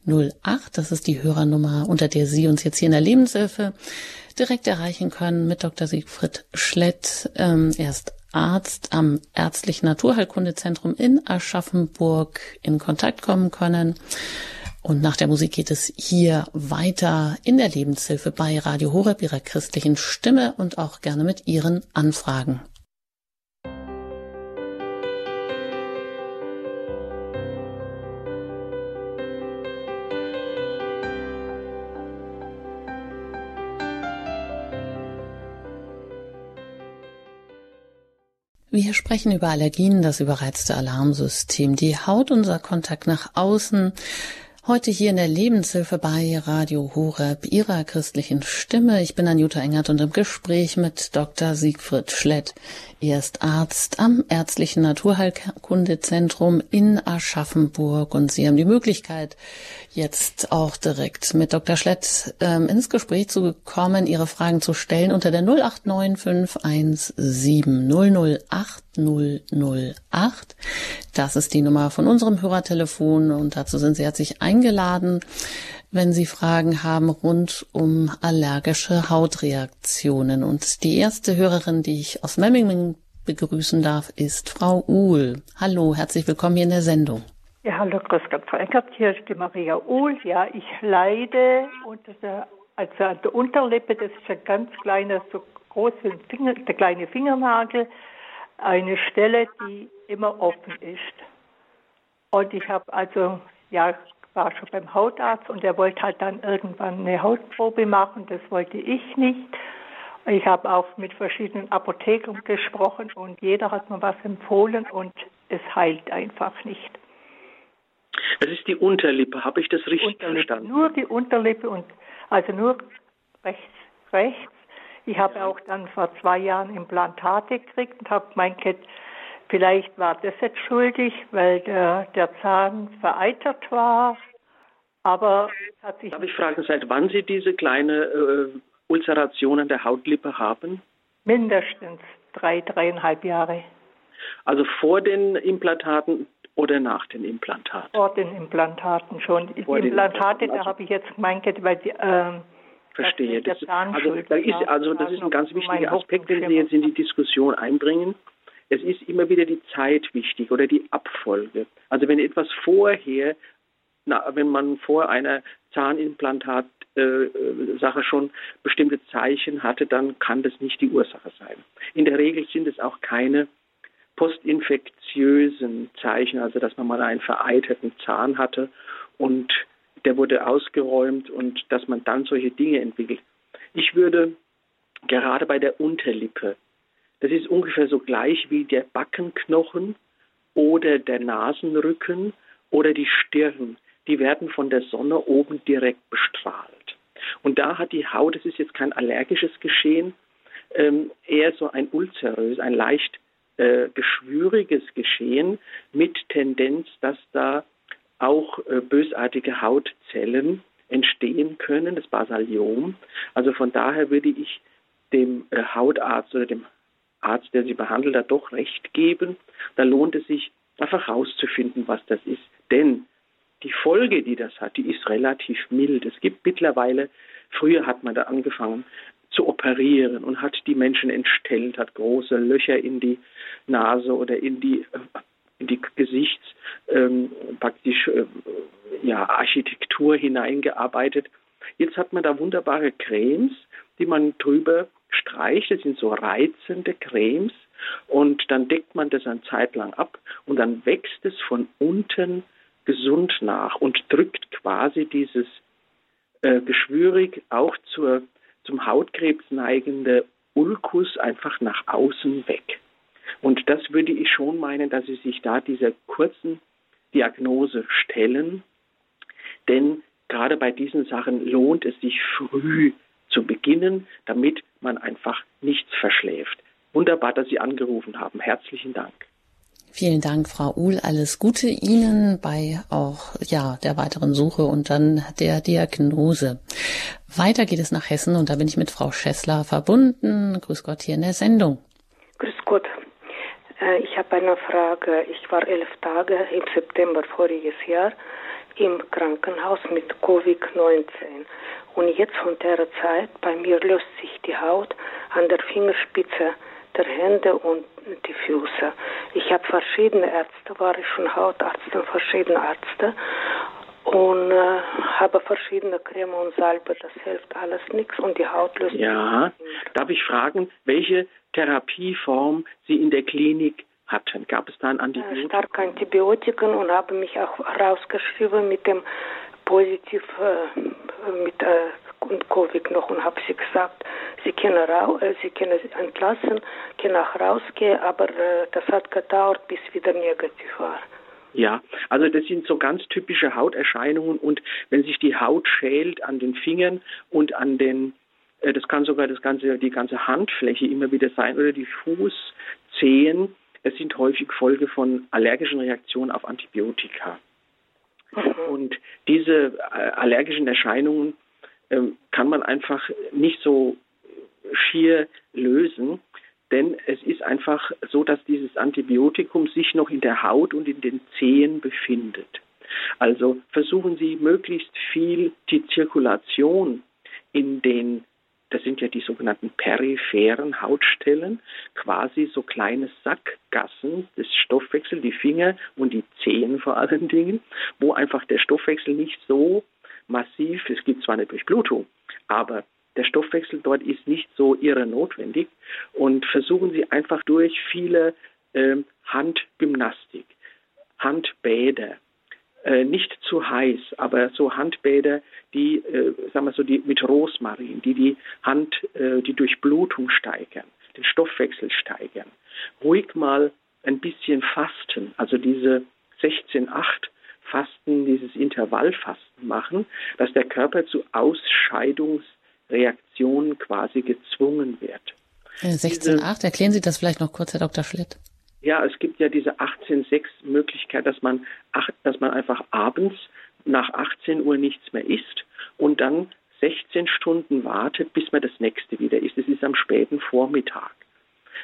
517 008 008. Das ist die Hörernummer, unter der Sie uns jetzt hier in der Lebenshilfe direkt erreichen können mit Dr. Siegfried Schlett. Ähm, er ist Arzt am Ärztlichen Naturheilkundezentrum in Aschaffenburg in Kontakt kommen können. Und nach der Musik geht es hier weiter in der Lebenshilfe bei Radio Horeb, ihrer christlichen Stimme und auch gerne mit Ihren Anfragen. Wir sprechen über Allergien, das überreizte Alarmsystem, die Haut, unser Kontakt nach außen. Heute hier in der Lebenshilfe bei Radio Horeb, Ihrer christlichen Stimme. Ich bin Anjuta Engert und im Gespräch mit Dr. Siegfried Schlett. Er ist Arzt am Ärztlichen Naturheilkundezentrum in Aschaffenburg und Sie haben die Möglichkeit, jetzt auch direkt mit Dr. Schlett ähm, ins Gespräch zu kommen, Ihre Fragen zu stellen unter der 089517008008. Das ist die Nummer von unserem Hörertelefon und dazu sind Sie herzlich eingeladen, wenn Sie Fragen haben rund um allergische Hautreaktionen. Und die erste Hörerin, die ich aus Memmingen begrüßen darf, ist Frau Uhl. Hallo, herzlich willkommen hier in der Sendung. Ja, hallo, grüß Gott, Frau Eckert, hier ist die Maria Uhl. Ja, ich leide unter der, also an der Unterlippe, das ist ein ganz kleiner, so groß wie ein Finger, der kleine Fingernagel, eine Stelle, die immer offen ist. Und ich habe also, ja, war schon beim Hautarzt und er wollte halt dann irgendwann eine Hautprobe machen, das wollte ich nicht. Ich habe auch mit verschiedenen Apothekern gesprochen und jeder hat mir was empfohlen und es heilt einfach nicht. Das ist die Unterlippe, habe ich das richtig verstanden? Nur die Unterlippe und also nur rechts, rechts. Ich habe ja. auch dann vor zwei Jahren Implantate gekriegt und habe mein Kind, vielleicht war das jetzt schuldig, weil der, der Zahn vereitert war. Aber hat sich. Darf ich fragen, seit wann Sie diese kleine äh, Ulceration an der Hautlippe haben? Mindestens drei, dreieinhalb Jahre. Also vor den Implantaten oder nach den Implantaten? Vor den Implantaten schon. Die Vor Implantate, da habe ich jetzt gemeint, weil die, ähm, Verstehe. Das, ist, also, da ist, also das ist ein ganz wichtiger Aspekt, den Sie jetzt in die Diskussion einbringen. Es ist immer wieder die Zeit wichtig oder die Abfolge. Also wenn etwas vorher, na, wenn man vor einer Zahnimplantat äh, Sache schon bestimmte Zeichen hatte, dann kann das nicht die Ursache sein. In der Regel sind es auch keine postinfektiösen Zeichen, also dass man mal einen vereiterten Zahn hatte und der wurde ausgeräumt und dass man dann solche Dinge entwickelt. Ich würde gerade bei der Unterlippe, das ist ungefähr so gleich wie der Backenknochen oder der Nasenrücken oder die Stirn, die werden von der Sonne oben direkt bestrahlt. Und da hat die Haut, das ist jetzt kein allergisches Geschehen, ähm, eher so ein ulcerös, ein leicht äh, geschwüriges Geschehen mit Tendenz, dass da auch äh, bösartige Hautzellen entstehen können, das Basaliom. Also von daher würde ich dem äh, Hautarzt oder dem Arzt, der sie behandelt, da doch recht geben. Da lohnt es sich einfach herauszufinden, was das ist. Denn die Folge, die das hat, die ist relativ mild. Es gibt mittlerweile, früher hat man da angefangen zu operieren und hat die Menschen entstellt, hat große Löcher in die Nase oder in die, äh, in die Gesichts, ähm, praktisch, äh, ja, Architektur hineingearbeitet. Jetzt hat man da wunderbare Cremes, die man drüber streicht. Das sind so reizende Cremes. Und dann deckt man das eine Zeit lang ab und dann wächst es von unten gesund nach und drückt quasi dieses äh, geschwürig auch zur, zum Hautkrebs neigende Ulkus einfach nach außen weg. Und das würde ich schon meinen, dass Sie sich da dieser kurzen Diagnose stellen, denn gerade bei diesen Sachen lohnt es sich früh zu beginnen, damit man einfach nichts verschläft. Wunderbar, dass Sie angerufen haben. Herzlichen Dank. Vielen Dank, Frau Uhl. Alles Gute Ihnen bei auch ja der weiteren Suche und dann der Diagnose. Weiter geht es nach Hessen und da bin ich mit Frau Schessler verbunden. Grüß Gott hier in der Sendung. Grüß Gott. Äh, ich habe eine Frage. Ich war elf Tage im September voriges Jahr im Krankenhaus mit Covid-19. Und jetzt von der Zeit, bei mir löst sich die Haut an der Fingerspitze der Hände und die Füße. Ich habe verschiedene Ärzte, war ich schon Hautarzt und verschiedene Ärzte und äh, habe verschiedene Creme und Salbe. Das hilft alles nichts und die Haut löst Ja, darf ich fragen, welche Therapieform Sie in der Klinik hatten? Gab es da ein Antibiotikum? Äh, starke Antibiotiken und habe mich auch rausgeschrieben mit dem positiv äh, mit äh, Covid noch und habe sie gesagt, sie können, äh, sie können entlassen, können auch rausgehen, aber äh, das hat gedauert, bis wieder negativ war. Ja, also das sind so ganz typische Hauterscheinungen und wenn sich die Haut schält an den Fingern und an den äh, das kann sogar das ganze, die ganze Handfläche immer wieder sein oder die Fußzehen. Es sind häufig Folge von allergischen Reaktionen auf Antibiotika. Und diese äh, allergischen Erscheinungen ähm, kann man einfach nicht so schier lösen. Denn es ist einfach so, dass dieses Antibiotikum sich noch in der Haut und in den Zehen befindet. Also versuchen Sie möglichst viel die Zirkulation in den, das sind ja die sogenannten peripheren Hautstellen, quasi so kleine Sackgassen des Stoffwechsels, die Finger und die Zehen vor allen Dingen, wo einfach der Stoffwechsel nicht so massiv, es gibt zwar eine Durchblutung, aber der Stoffwechsel dort ist nicht so irre notwendig und versuchen Sie einfach durch viele äh, Handgymnastik, Handbäder, äh, nicht zu heiß, aber so Handbäder, die, äh, sagen wir so, die mit Rosmarin, die die Hand, äh, die Durchblutung steigern, den Stoffwechsel steigern. Ruhig mal ein bisschen fasten, also diese 16-8 Fasten, dieses Intervallfasten machen, dass der Körper zu Ausscheidungs Reaktion quasi gezwungen wird. 16.8, äh, erklären Sie das vielleicht noch kurz, Herr Dr. Schlitt. Ja, es gibt ja diese 18.6-Möglichkeit, dass man, dass man einfach abends nach 18 Uhr nichts mehr isst und dann 16 Stunden wartet, bis man das nächste wieder isst. Das ist am späten Vormittag.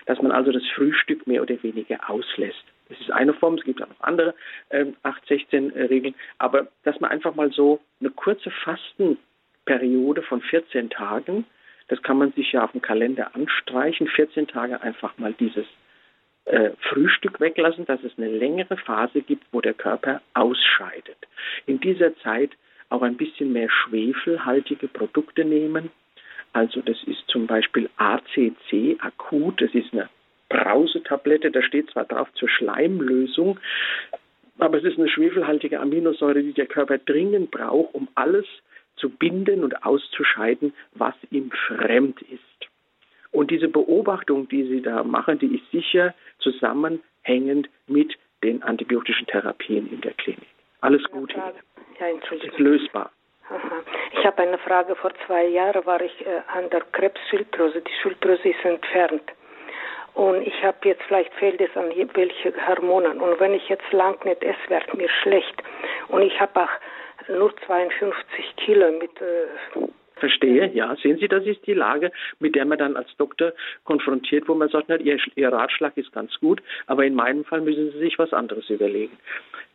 Dass man also das Frühstück mehr oder weniger auslässt. Das ist eine Form, es gibt auch noch andere ähm, 8-16-Regeln, aber dass man einfach mal so eine kurze Fasten Periode von 14 Tagen. Das kann man sich ja auf dem Kalender anstreichen. 14 Tage einfach mal dieses äh, Frühstück weglassen, dass es eine längere Phase gibt, wo der Körper ausscheidet. In dieser Zeit auch ein bisschen mehr schwefelhaltige Produkte nehmen. Also das ist zum Beispiel ACC akut, das ist eine Brausetablette, da steht zwar drauf zur Schleimlösung, aber es ist eine schwefelhaltige Aminosäure, die der Körper dringend braucht, um alles zu binden und auszuscheiden, was ihm fremd ist. Und diese Beobachtung, die Sie da machen, die ist sicher zusammenhängend mit den antibiotischen Therapien in der Klinik. Alles Gute. Ja, Entschuldigung. Ist lösbar. Aha. Ich habe eine Frage. Vor zwei Jahren war ich äh, an der Krebsschilddrüse. Die Schilddrüse ist entfernt. Und ich habe jetzt, vielleicht fehlt es an welche Hormonen. Und wenn ich jetzt lang nicht esse, wird mir schlecht. Und ich habe auch nur 52 Kilo mit. Äh, Verstehe, ja. Sehen Sie, das ist die Lage, mit der man dann als Doktor konfrontiert, wo man sagt, na, Ihr, Ihr Ratschlag ist ganz gut, aber in meinem Fall müssen Sie sich was anderes überlegen.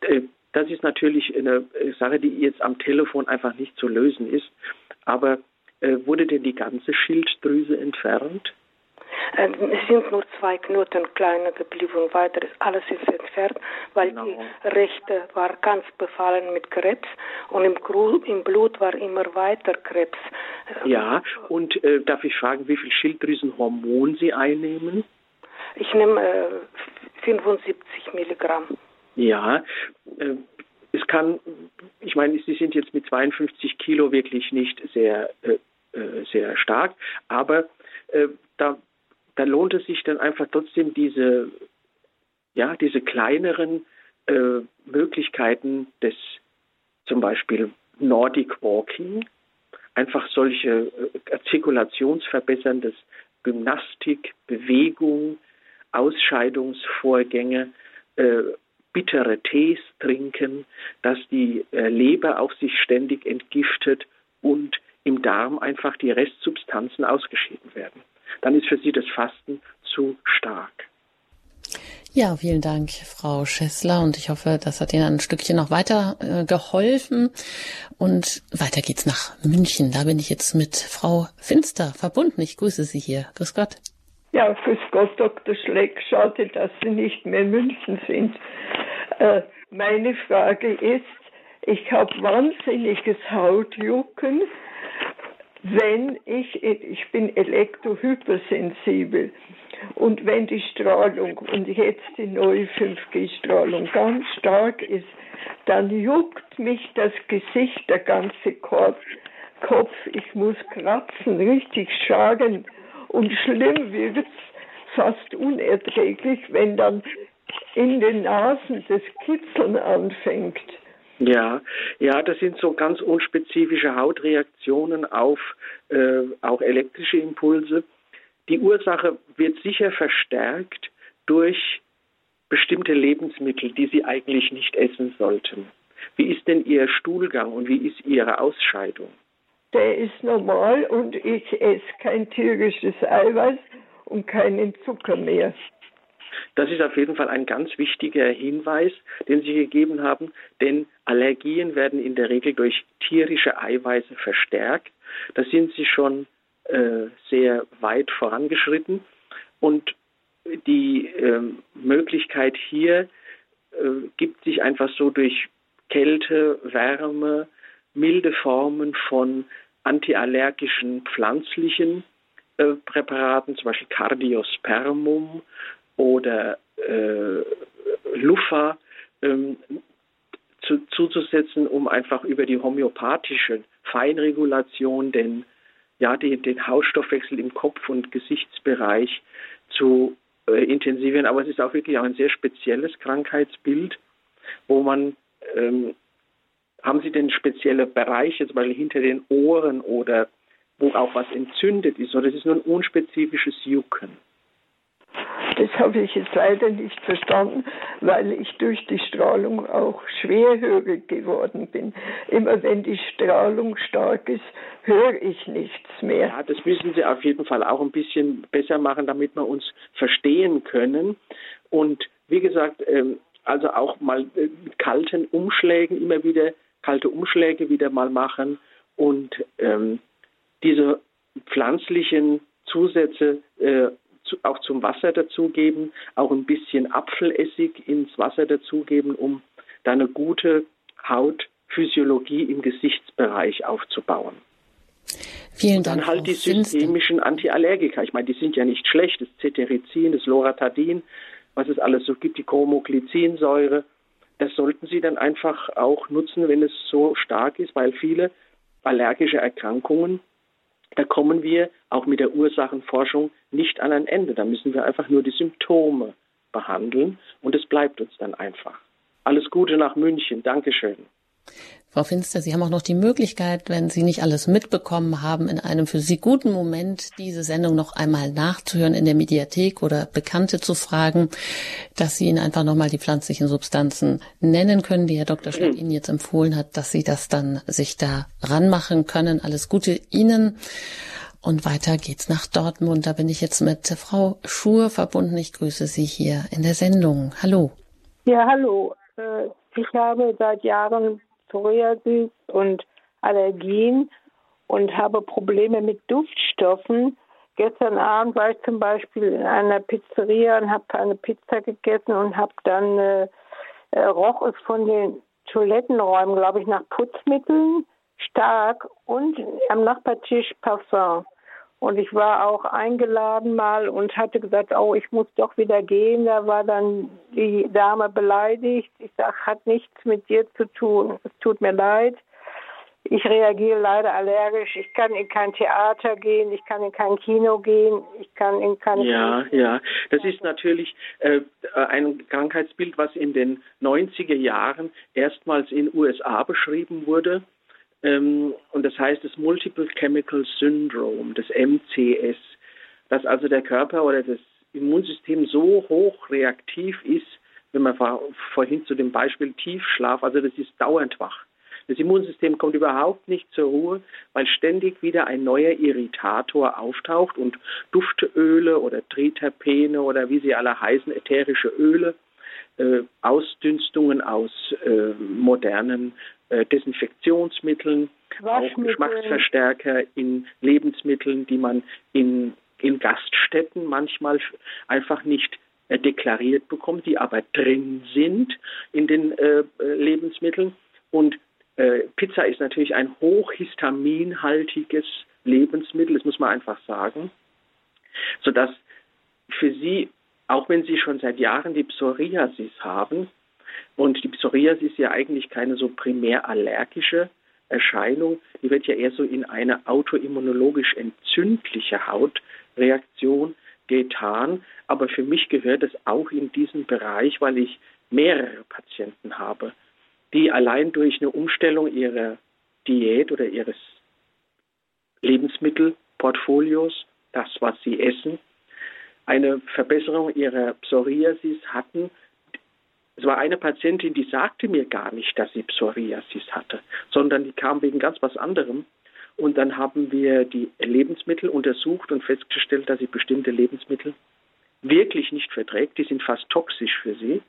Äh, Das ist natürlich eine Sache, die jetzt am Telefon einfach nicht zu lösen ist. Aber äh, wurde denn die ganze Schilddrüse entfernt? Ähm, es sind nur zwei Knoten kleiner geblieben, weiter ist alles ist entfernt, weil genau. die rechte war ganz befallen mit Krebs und im, im Blut war immer weiter Krebs. Ja, und äh, darf ich fragen, wie viel Schilddrüsenhormon Sie einnehmen? Ich nehme äh, 75 Milligramm. Ja, äh, es kann, ich meine, Sie sind jetzt mit 52 Kilo wirklich nicht sehr, äh, äh, sehr stark, aber äh, da da lohnt es sich dann einfach trotzdem diese, ja, diese kleineren äh, Möglichkeiten des zum Beispiel Nordic Walking, einfach solche äh, zirkulationsverbesserndes Gymnastik, Bewegung, Ausscheidungsvorgänge, äh, bittere Tees trinken, dass die äh, Leber auch sich ständig entgiftet und im Darm einfach die Restsubstanzen ausgeschieden werden dann ist für sie das Fasten zu stark. Ja, vielen Dank, Frau Schessler. Und ich hoffe, das hat Ihnen ein Stückchen noch weiter äh, geholfen. Und weiter geht's nach München. Da bin ich jetzt mit Frau Finster verbunden. Ich grüße Sie hier. Grüß Gott. Ja, grüß Gott, Dr. Schleck. Schade, dass Sie nicht mehr in München sind. Äh, meine Frage ist, ich habe wahnsinniges Hautjucken wenn ich, ich bin elektrohypersensibel. Und wenn die Strahlung und jetzt die neue 5G-Strahlung ganz stark ist, dann juckt mich das Gesicht, der ganze Kopf, Kopf, ich muss kratzen, richtig schlagen. Und schlimm wird es fast unerträglich, wenn dann in den Nasen das Kitzeln anfängt. Ja, ja, das sind so ganz unspezifische Hautreaktionen auf äh, auch elektrische Impulse. Die Ursache wird sicher verstärkt durch bestimmte Lebensmittel, die Sie eigentlich nicht essen sollten. Wie ist denn Ihr Stuhlgang und wie ist Ihre Ausscheidung? Der ist normal und ich esse kein tierisches Eiweiß und keinen Zucker mehr. Das ist auf jeden Fall ein ganz wichtiger Hinweis, den Sie gegeben haben, denn Allergien werden in der Regel durch tierische Eiweiße verstärkt. Da sind Sie schon äh, sehr weit vorangeschritten und die äh, Möglichkeit hier äh, gibt sich einfach so durch Kälte, Wärme, milde Formen von antiallergischen pflanzlichen äh, Präparaten, zum Beispiel Cardiospermum oder äh, Lufa ähm, zu, zuzusetzen, um einfach über die homöopathische Feinregulation den, ja, die, den Hausstoffwechsel im Kopf- und Gesichtsbereich zu äh, intensivieren. Aber es ist auch wirklich auch ein sehr spezielles Krankheitsbild, wo man ähm, haben Sie denn spezielle Bereiche, zum Beispiel hinter den Ohren oder wo auch was entzündet ist, oder es ist nur ein unspezifisches Jucken? Das habe ich jetzt leider nicht verstanden, weil ich durch die Strahlung auch schwerhörig geworden bin. Immer wenn die Strahlung stark ist, höre ich nichts mehr. Ja, das müssen Sie auf jeden Fall auch ein bisschen besser machen, damit wir uns verstehen können. Und wie gesagt, ähm, also auch mal äh, mit kalten Umschlägen immer wieder kalte Umschläge wieder mal machen und ähm, diese pflanzlichen Zusätze äh, auch zum Wasser dazugeben, auch ein bisschen Apfelessig ins Wasser dazugeben, um da eine gute Hautphysiologie im Gesichtsbereich aufzubauen. Vielen Dank. dann halt die systemischen Antiallergika. Ich meine, die sind ja nicht schlecht. Das Cetirizin, das Loratadin, was es alles so gibt, die Chromoglycinsäure. Das sollten Sie dann einfach auch nutzen, wenn es so stark ist, weil viele allergische Erkrankungen da kommen wir auch mit der Ursachenforschung nicht an ein Ende. Da müssen wir einfach nur die Symptome behandeln und es bleibt uns dann einfach. Alles Gute nach München. Dankeschön. Frau Finster, Sie haben auch noch die Möglichkeit, wenn Sie nicht alles mitbekommen haben, in einem für Sie guten Moment diese Sendung noch einmal nachzuhören in der Mediathek oder Bekannte zu fragen, dass Sie Ihnen einfach nochmal die pflanzlichen Substanzen nennen können, die Herr Dr. Schmidt mhm. Ihnen jetzt empfohlen hat, dass Sie das dann sich da ranmachen können. Alles Gute Ihnen. Und weiter geht's nach Dortmund. Da bin ich jetzt mit Frau Schur verbunden. Ich grüße Sie hier in der Sendung. Hallo. Ja, hallo. Äh, Ich habe seit Jahren Psoriasis und Allergien und habe Probleme mit Duftstoffen. Gestern Abend war ich zum Beispiel in einer Pizzeria und habe eine Pizza gegessen und habe dann äh, äh, roch es von den Toilettenräumen, glaube ich, nach Putzmitteln stark und am Nachbartisch Parfum. Und ich war auch eingeladen mal und hatte gesagt, oh, ich muss doch wieder gehen. Da war dann die Dame beleidigt. Ich sage, hat nichts mit dir zu tun. Es tut mir leid. Ich reagiere leider allergisch. Ich kann in kein Theater gehen, ich kann in kein Kino gehen, ich kann in keine. Ja, Kino ja. Das ist natürlich äh, ein Krankheitsbild, was in den 90er Jahren erstmals in USA beschrieben wurde. Ähm, und das heißt das Multiple Chemical Syndrome, das MCS, dass also der Körper oder das Immunsystem so hoch reaktiv ist, wenn man vorhin zu dem Beispiel Tiefschlaf, also das ist dauernd wach. Das Immunsystem kommt überhaupt nicht zur Ruhe, weil ständig wieder ein neuer Irritator auftaucht und Duftöle oder Triterpene oder wie sie alle heißen, ätherische Öle, äh, Ausdünstungen aus äh, modernen Desinfektionsmitteln, auch Geschmacksverstärker in Lebensmitteln, die man in, in Gaststätten manchmal einfach nicht äh, deklariert bekommt, die aber drin sind in den äh, Lebensmitteln. Und äh, Pizza ist natürlich ein hochhistaminhaltiges Lebensmittel, das muss man einfach sagen, sodass für Sie, auch wenn Sie schon seit Jahren die Psoriasis haben, und die Psoriasis ist ja eigentlich keine so primär allergische Erscheinung, die wird ja eher so in eine autoimmunologisch entzündliche Hautreaktion getan. Aber für mich gehört es auch in diesen Bereich, weil ich mehrere Patienten habe, die allein durch eine Umstellung ihrer Diät oder ihres Lebensmittelportfolios, das, was sie essen, eine Verbesserung ihrer Psoriasis hatten. Es war eine Patientin, die sagte mir gar nicht, dass sie Psoriasis hatte, sondern die kam wegen ganz was anderem. Und dann haben wir die Lebensmittel untersucht und festgestellt, dass sie bestimmte Lebensmittel wirklich nicht verträgt. Die sind fast toxisch für sie.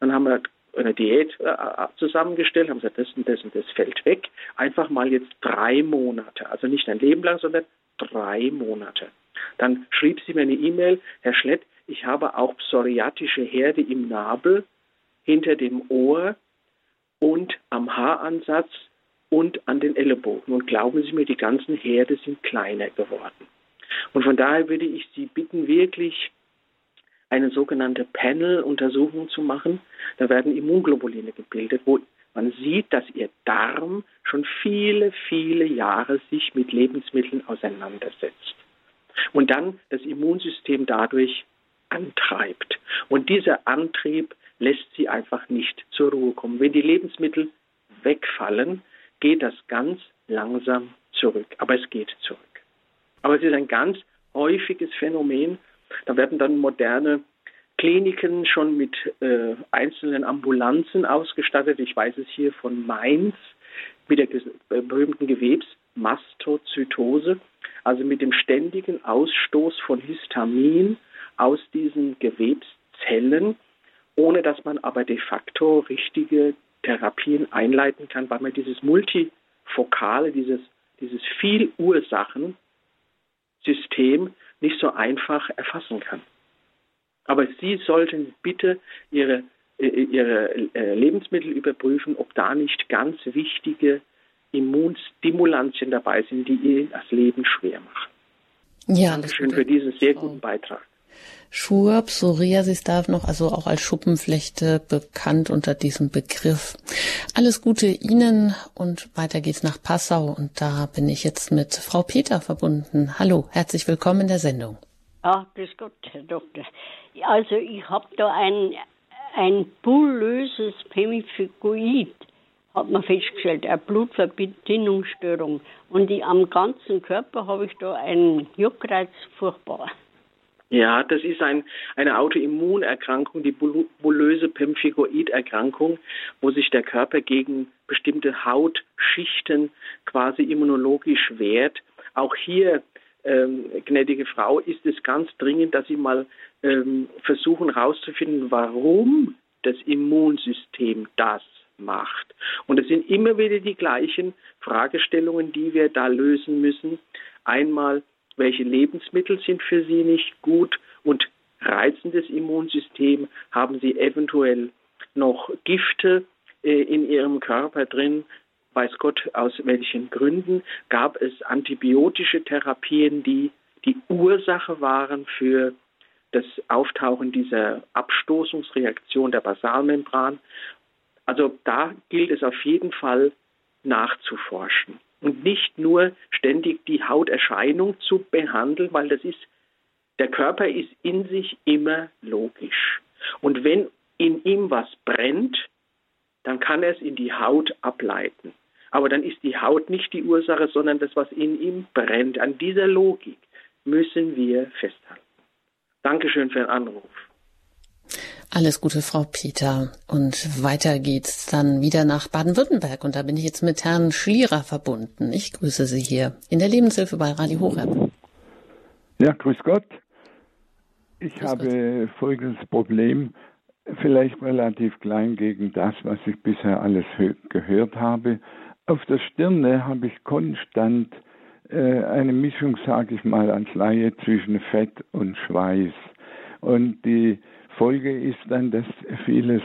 Dann haben wir eine Diät äh, äh, zusammengestellt, haben gesagt, das und das und das fällt weg. Einfach mal jetzt drei Monate, also nicht ein Leben lang, sondern drei Monate. Dann schrieb sie mir eine E-Mail, Herr Schlett, ich habe auch psoriatische Herde im Nabel, hinter dem Ohr und am Haaransatz und an den Ellenbogen. Und glauben Sie mir, die ganzen Herde sind kleiner geworden. Und von daher würde ich Sie bitten, wirklich eine sogenannte Panel-Untersuchung zu machen. Da werden Immunglobuline gebildet, wo man sieht, dass ihr Darm schon viele, viele Jahre sich mit Lebensmitteln auseinandersetzt. Und dann das Immunsystem dadurch antreibt. Und dieser Antrieb lässt sie einfach nicht zur Ruhe kommen. Wenn die Lebensmittel wegfallen, geht das ganz langsam zurück. Aber es geht zurück. Aber es ist ein ganz häufiges Phänomen, da werden dann moderne Kliniken schon mit äh, einzelnen Ambulanzen ausgestattet. Ich weiß es hier von Mainz mit der äh, berühmten Gewebsmastozytose, also mit dem ständigen Ausstoß von Histamin aus diesen Gewebszellen, ohne dass man aber de facto richtige Therapien einleiten kann, weil man dieses multifokale, dieses, dieses Vielursachensystem nicht so einfach erfassen kann. Aber Sie sollten bitte Ihre, äh, Ihre äh, Lebensmittel überprüfen, ob da nicht ganz wichtige Immunstimulantien dabei sind, die Ihnen das Leben schwer machen. Ja, Dankeschön für diesen sehr guten Beitrag. Schur, Psoriasis darf noch, also auch als Schuppenflechte bekannt unter diesem Begriff. Alles Gute Ihnen und weiter geht's nach Passau und da bin ich jetzt mit Frau Peter verbunden. Hallo, herzlich willkommen in der Sendung. Ach, grüß Gott, Herr Doktor. Also ich habe da ein, ein bullöses Pemiphigoid, hat man festgestellt, eine Blutverbindungsstörung. Und ich, am ganzen Körper habe ich da einen Juckreiz, furchtbar. Ja, das ist ein, eine Autoimmunerkrankung, die bullöse Pemphigoid-Erkrankung, wo sich der Körper gegen bestimmte Hautschichten quasi immunologisch wehrt. Auch hier, ähm, gnädige Frau, ist es ganz dringend, dass Sie mal ähm, versuchen herauszufinden, warum das Immunsystem das macht. Und es sind immer wieder die gleichen Fragestellungen, die wir da lösen müssen. Einmal, welche Lebensmittel sind für Sie nicht gut und reizendes Immunsystem? Haben Sie eventuell noch Gifte äh, in Ihrem Körper drin? Weiß Gott aus welchen Gründen? Gab es antibiotische Therapien, die die Ursache waren für das Auftauchen dieser Abstoßungsreaktion der Basalmembran. Also da gilt es auf jeden Fall nachzuforschen und nicht nur ständig die Hauterscheinung zu behandeln, weil das ist, der Körper ist in sich immer logisch. Und wenn in ihm was brennt, dann kann er es in die Haut ableiten. Aber dann ist die Haut nicht die Ursache, sondern das, was in ihm brennt. An dieser Logik müssen wir festhalten. Dankeschön für den Anruf. Alles Gute, Frau Peter. Und weiter geht's dann wieder nach Baden-Württemberg. Und da bin ich jetzt mit Herrn Schlierer verbunden. Ich grüße Sie hier in der Lebenshilfe bei Radio Horeb. Ja, grüß Gott. Ich grüß habe Gott. folgendes Problem, vielleicht relativ klein gegen das, was ich bisher alles gehört habe. Auf der Stirne habe ich konstant äh, eine Mischung, sage ich mal, als Laie zwischen Fett und Schweiß. Und die Folge ist dann, dass vieles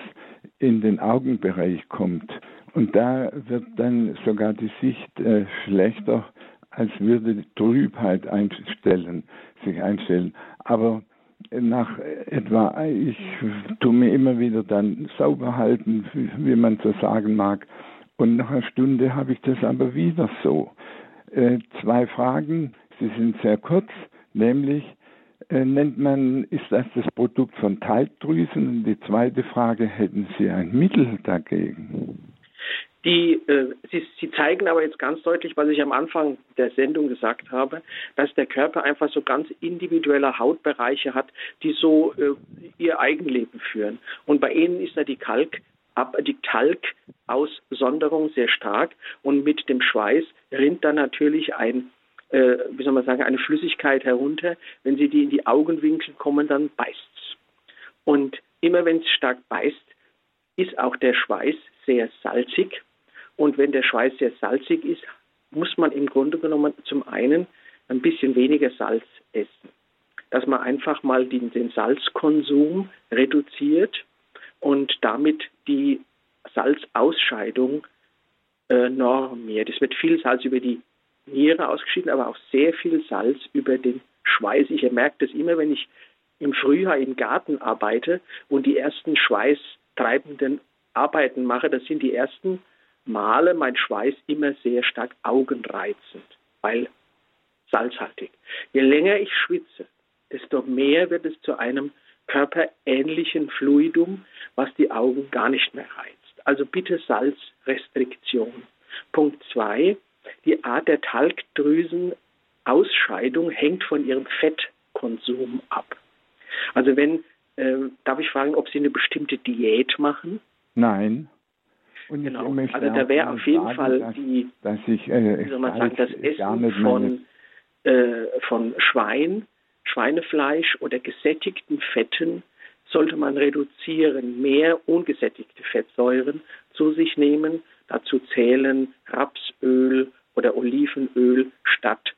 in den Augenbereich kommt. Und da wird dann sogar die Sicht äh, schlechter, als würde die Trübheit einstellen, sich einstellen. Aber nach etwa, ich tue mir immer wieder dann sauber halten, wie man so sagen mag. Und nach einer Stunde habe ich das aber wieder so. Äh, zwei Fragen, sie sind sehr kurz, nämlich nennt man, ist das das Produkt von Talgdrüsen? Und die zweite Frage, hätten Sie ein Mittel dagegen? Die, äh, sie, sie, zeigen aber jetzt ganz deutlich, was ich am Anfang der Sendung gesagt habe, dass der Körper einfach so ganz individuelle Hautbereiche hat, die so äh, ihr Eigenleben führen. Und bei ihnen ist da die Kalk die Talgaussonderung sehr stark und mit dem Schweiß rinnt dann natürlich ein, äh, wie soll man sagen, eine Flüssigkeit herunter. Wenn sie die in die Augenwinkel kommen, dann beißt's. Und immer wenn es stark beißt, ist auch der Schweiß sehr salzig. Und wenn der Schweiß sehr salzig ist, muss man im Grunde genommen zum einen ein bisschen weniger Salz essen. Dass man einfach mal den, den Salzkonsum reduziert und damit die Salzausscheidung äh, normiert. Es wird viel Salz über die Niere ausgeschieden, aber auch sehr viel Salz über den Schweiß. Ich merke das immer, wenn ich im Frühjahr im Garten arbeite und die ersten schweißtreibenden Arbeiten mache. Das sind die ersten Male mein Schweiß immer sehr stark augenreizend, weil salzhaltig. Je länger ich schwitze, desto mehr wird es zu einem körperähnlichen Fluidum, was die Augen gar nicht mehr reizt. Also bitte Salzrestriktion. Punkt zwei, die Art der Talgdrüsenausscheidung hängt von ihrem Fettkonsum ab. Also wenn, äh, darf ich fragen, ob Sie eine bestimmte Diät machen? Nein. Und genau. Also da wäre auf jeden sagen, Fall dass, die, dass ich, äh, wie soll man sagen, das Essen von, äh, von Schwein, Schweinefleisch oder gesättigten Fetten sollte man reduzieren, mehr ungesättigte Fettsäuren zu sich nehmen. Dazu zählen Rapsöl oder Olivenöl statt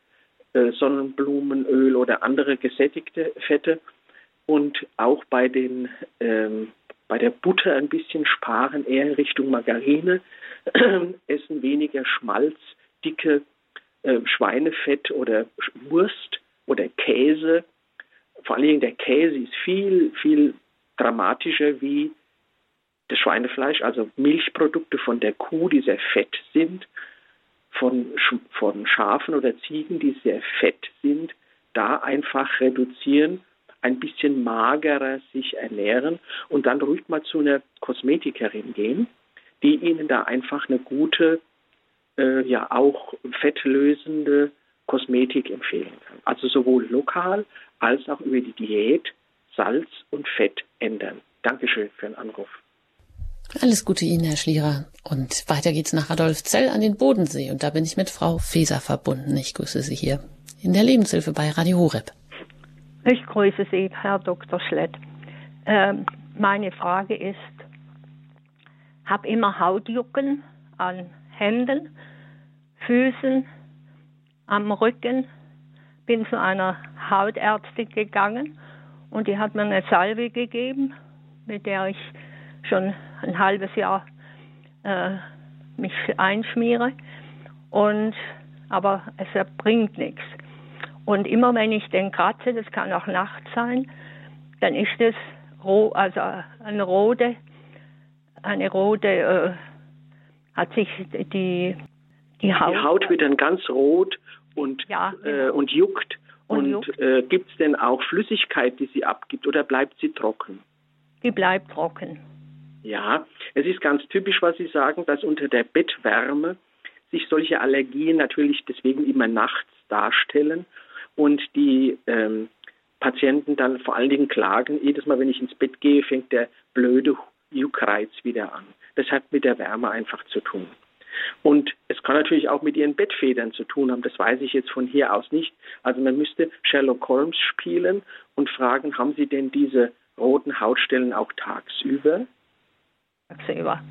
äh, Sonnenblumenöl oder andere gesättigte Fette. Und auch bei, den, ähm, bei der Butter ein bisschen sparen, eher Richtung Margarine, essen weniger Schmalz, dicke äh, Schweinefett oder Wurst oder Käse. Vor allen Dingen der Käse ist viel, viel dramatischer wie das Schweinefleisch, also Milchprodukte von der Kuh, die sehr fett sind, von, von Schafen oder Ziegen, die sehr fett sind, da einfach reduzieren, ein bisschen magerer sich ernähren und dann ruhig mal zu einer Kosmetikerin gehen, die ihnen da einfach eine gute, äh, ja auch fettlösende Kosmetik empfehlen kann. Also sowohl lokal als auch über die Diät Salz und Fett ändern. Dankeschön für den Anruf. Alles Gute Ihnen, Herr Schlierer. Und weiter geht's nach Adolfzell an den Bodensee. Und da bin ich mit Frau Feser verbunden. Ich grüße Sie hier in der Lebenshilfe bei Radio Horeb. Ich grüße Sie, Herr Dr. Schlett. Ähm, meine Frage ist, habe immer Hautjucken an Händen, Füßen, am Rücken. Bin zu einer Hautärztin gegangen und die hat mir eine Salbe gegeben, mit der ich schon ein halbes Jahr äh, mich einschmiere. Und, aber es bringt nichts. Und immer wenn ich den kratze, das kann auch nachts sein, dann ist es ro also eine rote, eine rote, äh, hat sich die, die Haut. Die Haut wird dann ganz rot und, ja, äh, genau. und juckt. Und, und äh, gibt es denn auch Flüssigkeit, die sie abgibt oder bleibt sie trocken? Die bleibt trocken. Ja, es ist ganz typisch, was Sie sagen, dass unter der Bettwärme sich solche Allergien natürlich deswegen immer nachts darstellen und die ähm, Patienten dann vor allen Dingen klagen, jedes Mal, wenn ich ins Bett gehe, fängt der blöde Juckreiz wieder an. Das hat mit der Wärme einfach zu tun. Und es kann natürlich auch mit ihren Bettfedern zu tun haben. Das weiß ich jetzt von hier aus nicht. Also man müsste Sherlock Holmes spielen und fragen, haben Sie denn diese roten Hautstellen auch tagsüber? Tagsüber.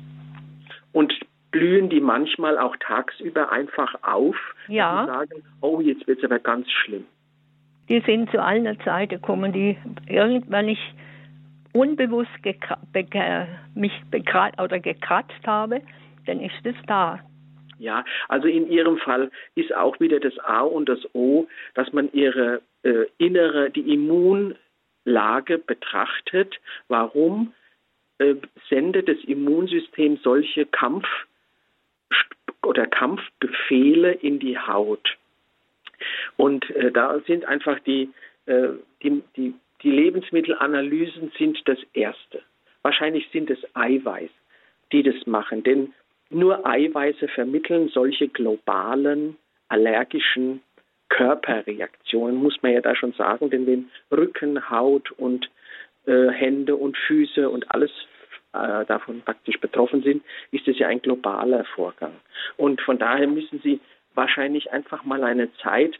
Und blühen die manchmal auch tagsüber einfach auf? Ja. Und sagen, oh, jetzt wird es aber ganz schlimm. Die sind zu allen Zeiten kommen, die irgendwann ich unbewusst mich bekrat oder gekratzt habe, dann ist es da. Ja, also in Ihrem Fall ist auch wieder das A und das O, dass man Ihre äh, innere, die Immunlage betrachtet. Warum sendet das Immunsystem solche Kampf- oder Kampfbefehle in die Haut? Und äh, da sind einfach die, äh, die, die, die Lebensmittelanalysen sind das Erste. Wahrscheinlich sind es Eiweiß, die das machen, denn nur Eiweiße vermitteln solche globalen allergischen Körperreaktionen, muss man ja da schon sagen, denn wenn Rücken, Haut und äh, Hände und Füße und alles äh, davon praktisch betroffen sind, ist es ja ein globaler Vorgang. Und von daher müssen Sie wahrscheinlich einfach mal eine Zeit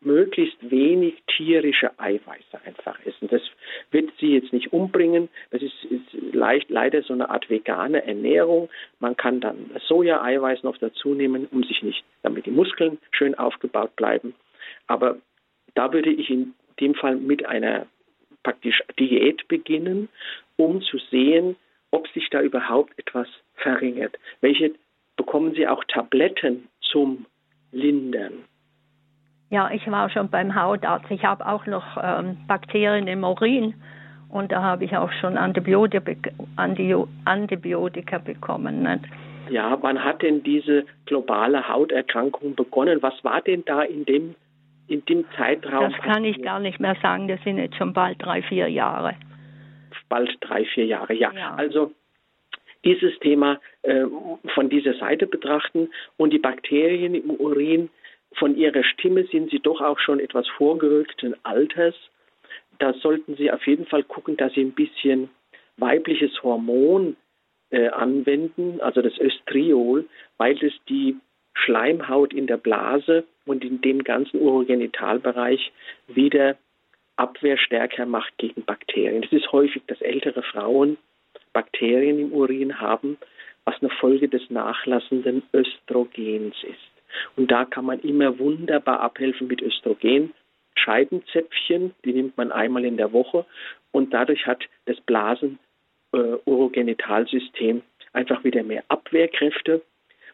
möglichst wenig tierische Eiweiße einfach essen. Das wird sie jetzt nicht umbringen. Das ist, ist leicht, leider so eine Art vegane Ernährung. Man kann dann Soja-Eiweiß noch dazu nehmen, um sich nicht, damit die Muskeln schön aufgebaut bleiben. Aber da würde ich in dem Fall mit einer praktisch Diät beginnen, um zu sehen, ob sich da überhaupt etwas verringert. Welche bekommen Sie auch Tabletten zum Lindern? Ja, ich war schon beim Hautarzt. Ich habe auch noch ähm, Bakterien im Urin und da habe ich auch schon Antibiotika, Antibiotika bekommen. Nicht? Ja, wann hat denn diese globale Hauterkrankung begonnen? Was war denn da in dem, in dem Zeitraum? Das kann ich gar nicht mehr sagen. Das sind jetzt schon bald drei, vier Jahre. Bald drei, vier Jahre, ja. ja. Also dieses Thema äh, von dieser Seite betrachten und die Bakterien im Urin von ihrer Stimme sind sie doch auch schon etwas vorgerückten Alters. Da sollten Sie auf jeden Fall gucken, dass Sie ein bisschen weibliches Hormon äh, anwenden, also das Östriol, weil es die Schleimhaut in der Blase und in dem ganzen Urogenitalbereich wieder abwehrstärker macht gegen Bakterien. Es ist häufig, dass ältere Frauen Bakterien im Urin haben, was eine Folge des nachlassenden Östrogens ist. Und da kann man immer wunderbar abhelfen mit Östrogen. Scheidenzäpfchen, die nimmt man einmal in der Woche und dadurch hat das Blasen-Urogenitalsystem äh, einfach wieder mehr Abwehrkräfte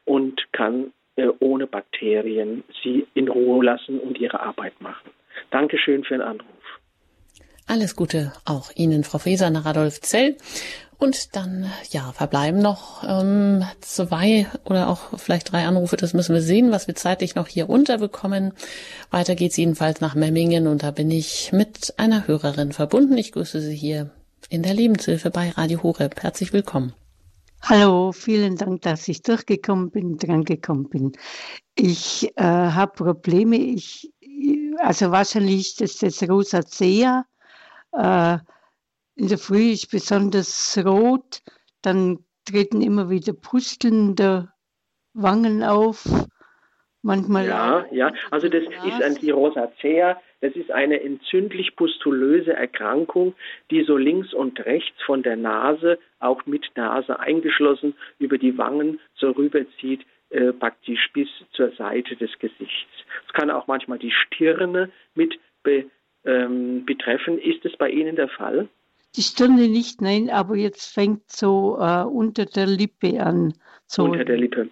und kann äh, ohne Bakterien sie in Ruhe lassen und ihre Arbeit machen. Dankeschön für den Anruf. Alles Gute auch Ihnen, Frau Feser, nach Adolf Zell. Und dann, ja, verbleiben noch ähm, zwei oder auch vielleicht drei Anrufe. Das müssen wir sehen, was wir zeitlich noch hier unterbekommen. Weiter geht's jedenfalls nach Memmingen und da bin ich mit einer Hörerin verbunden. Ich grüße Sie hier in der Lebenshilfe bei Radio Horeb. Herzlich willkommen. Hallo, vielen Dank, dass ich durchgekommen bin, drangekommen bin. Ich äh, habe Probleme. Ich, also wahrscheinlich ist das das Rosacea. Äh, in der Früh ist besonders rot, dann treten immer wieder Pusteln der Wangen auf. Manchmal ja, ja, also das ist ein die Rosacea, Das ist eine entzündlich-pustulöse Erkrankung, die so links und rechts von der Nase, auch mit Nase eingeschlossen, über die Wangen so rüberzieht, äh, praktisch bis zur Seite des Gesichts. Es kann auch manchmal die Stirne mit be, ähm, betreffen. Ist es bei Ihnen der Fall? Die Stirne nicht, nein, aber jetzt fängt so äh, unter der Lippe an. So. Unter der Lippe.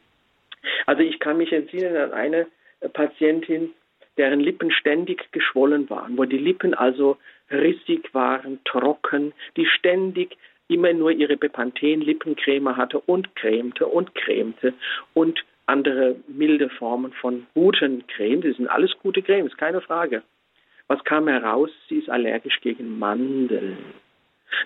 Also ich kann mich entsinnen an eine Patientin, deren Lippen ständig geschwollen waren, wo die Lippen also rissig waren, trocken, die ständig immer nur ihre Bepanthen-Lippencreme hatte und cremte und cremte und andere milde Formen von guten Cremes. Das sind alles gute Cremes, keine Frage. Was kam heraus? Sie ist allergisch gegen Mandeln.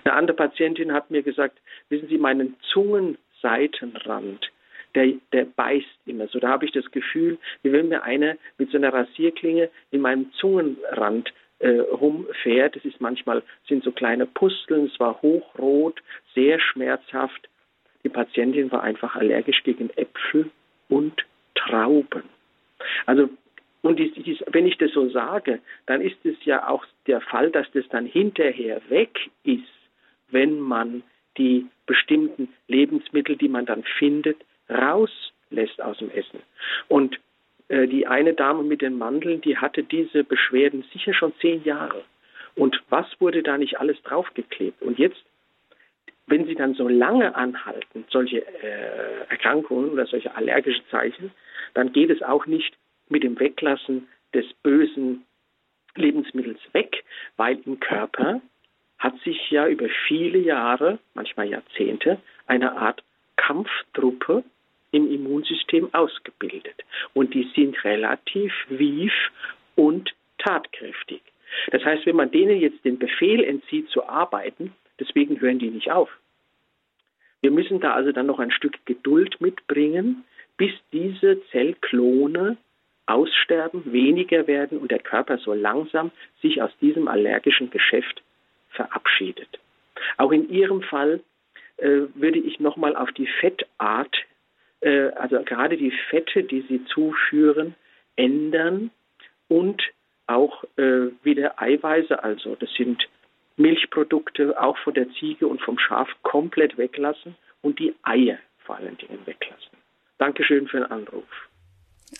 Eine andere Patientin hat mir gesagt, wissen Sie, meinen Zungenseitenrand, der, der beißt immer so. Da habe ich das Gefühl, wie wenn mir einer mit so einer Rasierklinge in meinem Zungenrand äh, rumfährt. Es ist manchmal sind so kleine Pusteln, es war hochrot, sehr schmerzhaft. Die Patientin war einfach allergisch gegen Äpfel und Trauben. Also und dies, dies, wenn ich das so sage, dann ist es ja auch der Fall, dass das dann hinterher weg ist, wenn man die bestimmten Lebensmittel, die man dann findet, rauslässt aus dem Essen. Und die eine Dame mit den Mandeln, die hatte diese Beschwerden sicher schon zehn Jahre. Und was wurde da nicht alles draufgeklebt? Und jetzt, wenn sie dann so lange anhalten, solche äh, Erkrankungen oder solche allergische Zeichen, dann geht es auch nicht mit dem Weglassen des bösen Lebensmittels weg, weil im Körper hat sich ja über viele Jahre, manchmal Jahrzehnte, eine Art Kampftruppe im Immunsystem ausgebildet. Und die sind relativ wief und tatkräftig. Das heißt, wenn man denen jetzt den Befehl entzieht zu arbeiten, deswegen hören die nicht auf. Wir müssen da also dann noch ein Stück Geduld mitbringen, bis diese Zellklone aussterben, weniger werden und der Körper so langsam sich aus diesem allergischen Geschäft verabschiedet. Auch in Ihrem Fall äh, würde ich nochmal auf die Fettart, äh, also gerade die Fette, die Sie zuführen, ändern und auch äh, wieder Eiweiße, also das sind Milchprodukte, auch von der Ziege und vom Schaf komplett weglassen und die Eier vor allen Dingen weglassen. Dankeschön für den Anruf.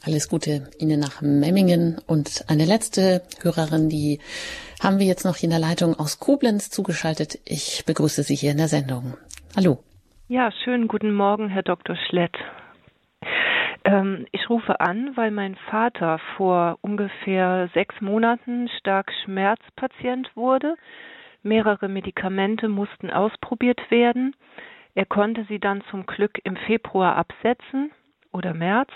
Alles Gute Ihnen nach Memmingen. Und eine letzte Hörerin, die haben wir jetzt noch in der Leitung aus Koblenz zugeschaltet. Ich begrüße Sie hier in der Sendung. Hallo. Ja, schönen guten Morgen, Herr Dr. Schlett. Ähm, ich rufe an, weil mein Vater vor ungefähr sechs Monaten stark Schmerzpatient wurde. Mehrere Medikamente mussten ausprobiert werden. Er konnte sie dann zum Glück im Februar absetzen oder März,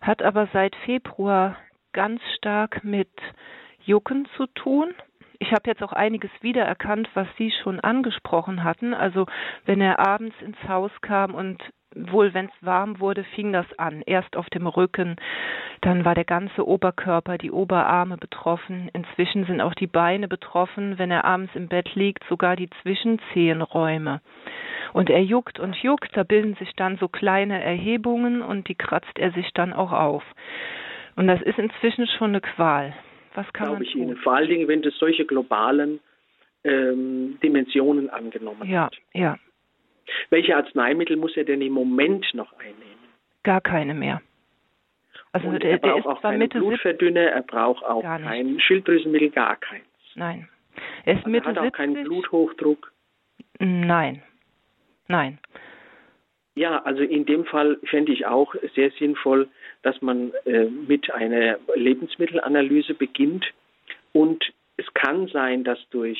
hat aber seit Februar ganz stark mit Jucken zu tun. Ich habe jetzt auch einiges wiedererkannt, was Sie schon angesprochen hatten. Also wenn er abends ins Haus kam und wohl wenn es warm wurde, fing das an. Erst auf dem Rücken, dann war der ganze Oberkörper, die Oberarme betroffen. Inzwischen sind auch die Beine betroffen. Wenn er abends im Bett liegt, sogar die Zwischenzehenräume. Und er juckt und juckt, da bilden sich dann so kleine Erhebungen und die kratzt er sich dann auch auf. Und das ist inzwischen schon eine Qual. Was kann Glaube man ich tun? Ihnen. Vor allen Dingen, wenn das solche globalen ähm, Dimensionen angenommen Ja, hat. ja, Welche Arzneimittel muss er denn im Moment noch einnehmen? gar keine mehr. Also Und der, er braucht auch keinen Mitte 70, Blutverdünner, er braucht auch kein Schilddrüsenmittel, gar keins. nein. Er ist Also er Mitte hat auch 70. keinen Bluthochdruck. Nein. Nein. Ja, also in dem Fall fände ich auch sehr sinnvoll, dass man äh, mit einer Lebensmittelanalyse beginnt. Und es kann sein, dass durch